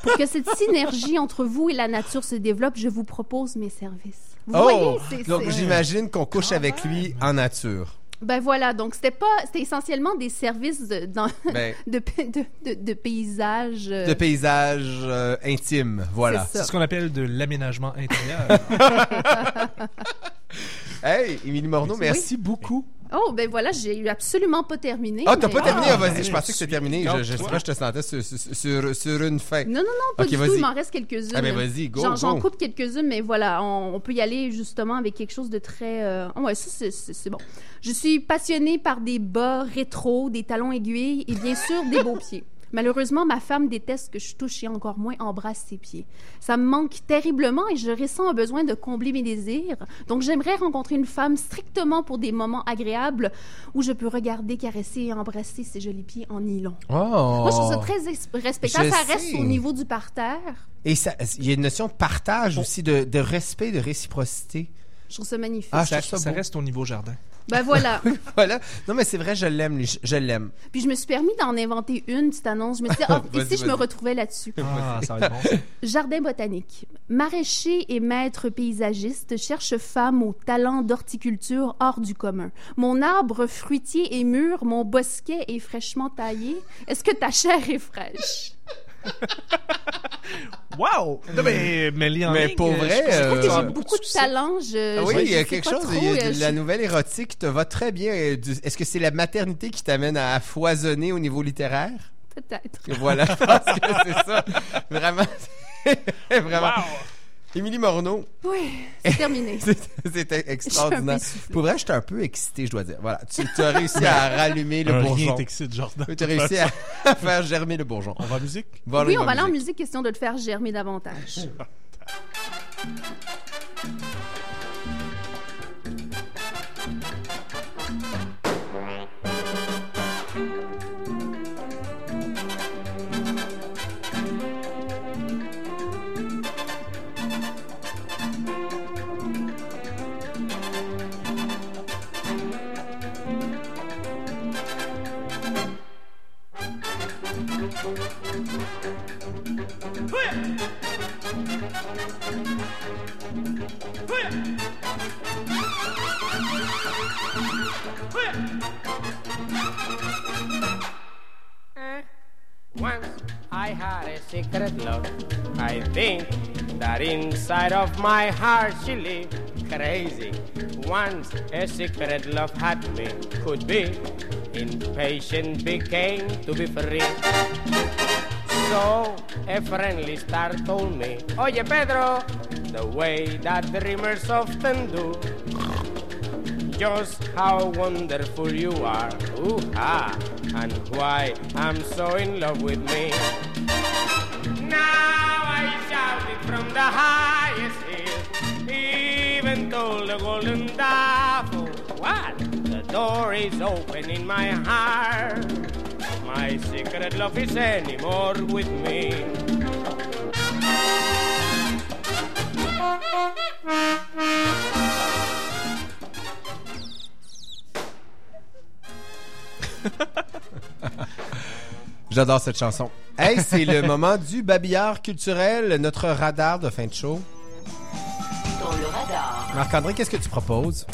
Pour que cette synergie entre vous et la nature se développe, je vous propose mes services. Vous oh! voyez, c'est- Donc, c'est- j'imagine qu'on couche avec lui en nature. Ben voilà, donc c'était pas, c'était essentiellement des services de, dans- Ben. de, de, de, de paysage. euh, De paysage euh, intime. Voilà. C'est C'est ce qu'on appelle de l'aménagement intérieur. Hey, Émilie Morneau, Oui. merci beaucoup. Oh, ben voilà, j'ai eu absolument pas terminé. Ah, t'as mais- pas terminé? Ah, Ah, vas-y, ben, je pensais que c'était terminé. Je, je sais toi. pas, je te sentais sur, sur, sur, sur une fin. Non, non, non, pas Ok, du tout. vas-y. Il m'en reste quelques-unes. Ah, ben, vas-y, go, J'en, j'en go. coupe quelques-unes, mais voilà, on, on peut y aller justement avec quelque chose de très. euh, ah ouais, ça, c'est, c'est- c'est bon. Je suis passionnée par des bas rétro, des talons aiguilles et bien sûr des beaux pieds. Malheureusement, ma femme déteste que je touche et encore moins embrasse ses pieds. Ça me manque terriblement et je ressens un besoin de combler mes désirs. Donc, j'aimerais rencontrer une femme strictement pour des moments agréables où je peux regarder, caresser et embrasser ses jolis pieds en nylon. Oh! Moi, je trouve ça très respectable. Ça reste sais. au niveau du parterre. Et ça- il y a une notion de partage aussi, de, de respect, de réciprocité. Je trouve ça magnifique. Ah, ça, reste au niveau jardin. Ben voilà. voilà. Non, mais c'est vrai, je l'aime. Je, l'aime. Puis je me suis permis d'en inventer une petite annonce. Je me suis dit, ah, et si je me retrouvais là-dessus? Ah, ça va être bon. ça. Jardin botanique. Maraîcher et maître paysagiste cherche femme au talent d'horticulture hors du commun. Mon arbre fruitier est mûr, mon bosquet est fraîchement taillé. Est-ce que ta chair est fraîche? Wow! Non, mais, mais, Léon Mais Ligue, pour euh, vrai, je trouve que Euh, j'ai beaucoup de talent. Je, Ah oui, je- il y a quelque chose. trop, il y a euh, de je- la nouvelle érotique te va très bien. Euh, Est-ce que c'est la maternité qui t'amène à foisonner au niveau littéraire? Peut-être. Voilà, je pense que c'est ça. Vraiment. Vraiment. Émilie Morneau. Oui, c'est terminé. C'est- C'était extraordinaire. Pour vrai, j'étais un peu excité, je dois dire. Voilà, tu, tu as réussi à rallumer le Un bourgeon. rien t'excite, Jordan. Tu as réussi à, à faire germer le bourgeon. On va en musique? Voilà, oui, on va aller en musique. musique, question de te faire germer davantage. Once I had a secret love. I think that inside of my heart she lived crazy. Once a secret love had me, could be. Impatient became to be free. So a friendly star told me, Oye Pedro, the way that dreamers often do. Just how wonderful you are, ooh ha, and why I'm so in love with me. Now I shout it from the highest hill, even told the golden dove, what? The door is open in my heart. My secret love is anymore with me. J'adore cette chanson. Hey, c'est le moment du babillard culturel, notre radar de fin de show. Dans le radar. Marc-André, qu'est-ce que tu proposes?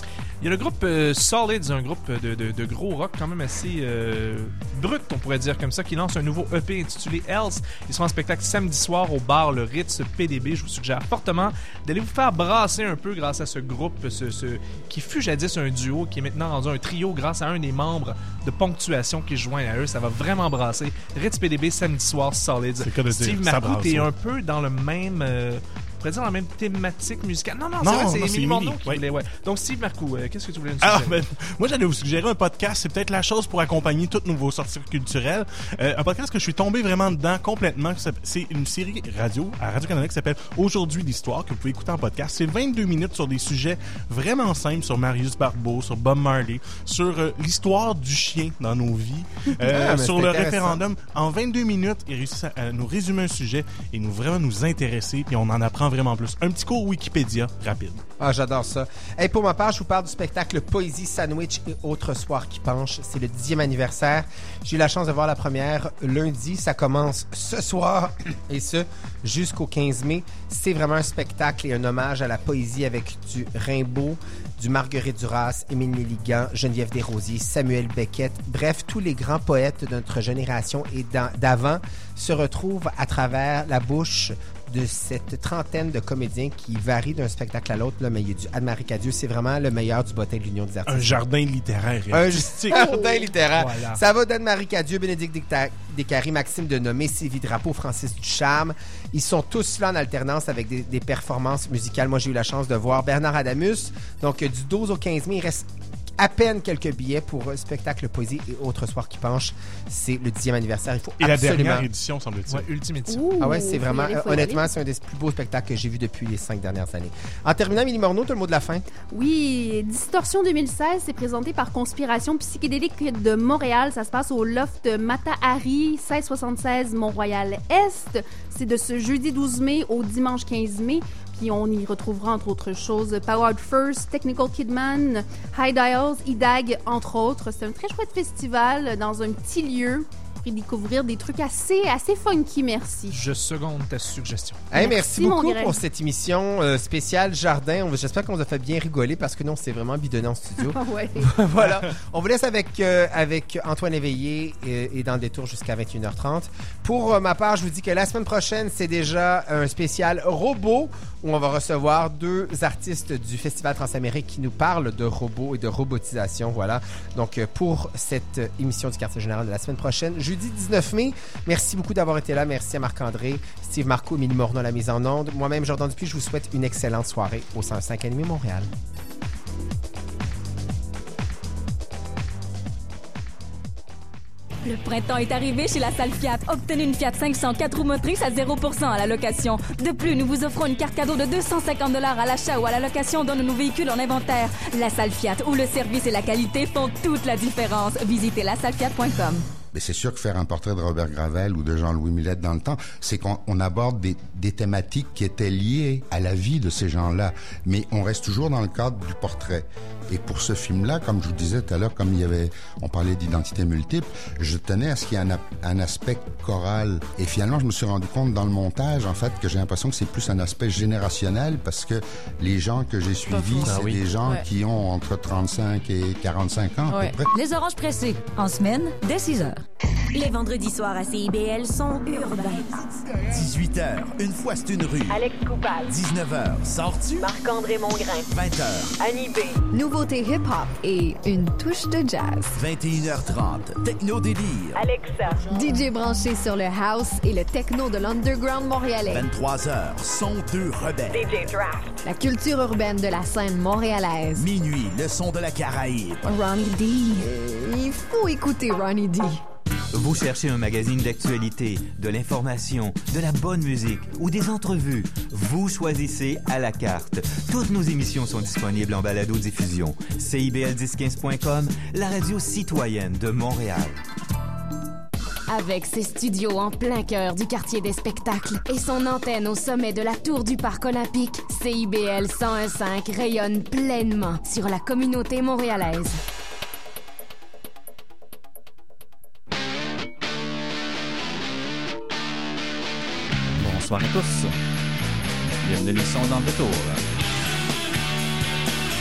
Il y a le groupe euh, Solids, un groupe de, de- de gros rock quand même assez euh, brut, on pourrait dire comme ça, qui lance un nouveau EP intitulé Else. Ils seront en spectacle samedi soir au bar Le Ritz PDB. Je vous suggère fortement d'aller vous faire brasser un peu grâce à ce groupe, ce, ce- qui fut jadis un duo, qui est maintenant rendu un trio grâce à un des membres de Ponctuation qui se joint à eux. Ça va vraiment brasser. Ritz PDB samedi soir, Solids. Steve Marcoux, t'es ouais. un peu dans le même... euh, pourrait dire dans la même thématique musicale. Non, non, Non, c'est vrai, c'est Émilie Morneau qui ouais. voulait, ouais. Donc, Steve Marcoux, euh, qu'est-ce que tu voulais nous Ah, suggérer? ben, moi, j'allais vous suggérer un podcast. C'est peut-être la chose pour accompagner toutes nos sorties culturelles. Euh, un podcast que je suis tombé vraiment dedans complètement. C'est une série radio à Radio-Canada qui s'appelle Aujourd'hui l'Histoire, que vous pouvez écouter en podcast. C'est 22 minutes sur des sujets vraiment simples sur Marius Barbeau, sur Bob Marley, sur euh, l'histoire du chien dans nos vies, euh, Ah, sur le référendum. En 22 minutes, il réussit à, à nous résumer un sujet et nous vraiment nous intéresser, puis on en apprend vraiment plus. Un petit cours Wikipédia rapide. Ah, j'adore ça. Et pour ma part, je vous parle du spectacle Poésie, Sandwich et Autres Soirs qui penchent. C'est le dixième anniversaire. J'ai eu la chance de voir la première lundi. Ça commence ce soir et ce jusqu'au 15 mai. C'est vraiment un spectacle et un hommage à la poésie avec du Rimbaud, du Marguerite Duras, Émile Nelligan, Geneviève Desrosiers, Samuel Beckett. Bref, tous les grands poètes de notre génération et d'avant se retrouvent à travers la bouche de cette trentaine de comédiens qui varient d'un spectacle à l'autre, là, mais il y a du Anne-Marie Cadieux, c'est vraiment le meilleur du bottin de l'Union des artistes. Un jardin littéraire Un jardin littéraire. Voilà. Ça va d'Anne-Marie Cadieux, Bénédicte Desca- Descaries, Maxime Denomé, Sylvie Drapeau, Francis Ducharme. Ils sont tous là en alternance avec des, des performances musicales. Moi, j'ai eu la chance de voir Bernard Adamus. Donc, euh, du 12 au 15 mai, il reste à peine quelques billets pour un spectacle Poésie et Autres Soirs qui penchent. C'est le dixième anniversaire. Il faut Et la dernière édition, semble-t-il. Ouais, ultime édition. Ah ouais, c'est vraiment, aller, honnêtement, c'est un des plus beaux spectacles que j'ai vu depuis les cinq dernières années. En terminant, Milly Morneau, tu as le mot de la fin? Oui, Distorsion 2016, c'est présenté par Conspiration Psychédélique de Montréal. Ça se passe au loft Matahari, 1676 Mont-Royal-Est. C'est de ce jeudi 12 mai au dimanche 15 mai. On y retrouvera entre autres choses Powered First, Technical Kidman, High Dials, IDAG, entre autres. C'est un très chouette festival dans un petit lieu y découvrir des trucs assez, assez funky, merci. Je seconde ta suggestion. Hey, Merci, beaucoup pour cette émission euh, spéciale Jardin. On- J'espère qu'on vous a fait bien rigoler parce que non, c'est vraiment bidonné en studio. Ah ouais. voilà. On vous laisse avec, euh, avec Antoine Éveillé et, et dans le détour jusqu'à 21h30. Pour euh, ma part, je vous dis que la semaine prochaine, c'est déjà un spécial robot où on va recevoir deux artistes du Festival Transamérique qui nous parlent de robots et de robotisation. Voilà. Donc, pour cette émission du quartier général de la semaine prochaine, je jeudi 19 mai. Merci beaucoup d'avoir été là. Merci à Marc-André, Steve Marco, Émilie Morneau la mise en onde. Moi-même, Jordan Dupuis, je vous souhaite une excellente soirée au 105 Animé Montréal. Le printemps est arrivé chez la salle Fiat. Obtenez une Fiat 500 4 roues motrices à 0% à la location. De plus, nous vous offrons une carte cadeau de 250 dollars à l'achat ou à la location d'un de nos véhicules en inventaire. La salle Fiat, où le service et la qualité font toute la différence. Visitez lasallefiat.com. Mais c'est sûr que faire un portrait de Robert Gravel ou de Jean-Louis Millette dans le temps, c'est qu'on on aborde des, des thématiques qui étaient liées à la vie de ces gens-là, mais on reste toujours dans le cadre du portrait. Et pour ce film-là, comme je vous disais tout à l'heure, comme il y avait, on parlait d'identité multiple, je tenais à ce qu'il y ait un, aspect choral. Et finalement, je me suis rendu compte dans le montage, en fait, que j'ai l'impression que c'est plus un aspect générationnel parce que les gens que j'ai suivis, c'est Ah oui. des gens Ouais. qui ont entre 35 et 45 ans à peu près. Les oranges pressées, en semaine, dès 6 heures. Les vendredis soirs à CIBL sont urbains. 18h, une fois c'est une rue. Alex Coupal. 19h, sors-tu? Marc-André Mongrain. 20h, Annie B. Nouveauté hip-hop et une touche de jazz. 21h30, Techno Délire. Alexa. DJ branché sur le house et le techno de l'underground montréalais. 23h, son de rebelle. DJ Draft. La culture urbaine de la scène montréalaise. Minuit, le son de la Caraïbe. Ronnie D. Il faut écouter Ronnie D. Vous cherchez un magazine d'actualité, de l'information, de la bonne musique ou des entrevues. Vous choisissez à la carte. Toutes nos émissions sont disponibles en balado-diffusion. CIBL1015.com, la radio citoyenne de Montréal. Avec ses studios en plein cœur du quartier des spectacles et son antenne au sommet de la tour du Parc olympique, CIBL 101.5 rayonne pleinement sur la communauté montréalaise. Bonsoir à tous. Bienvenue à l'émission dans le retour.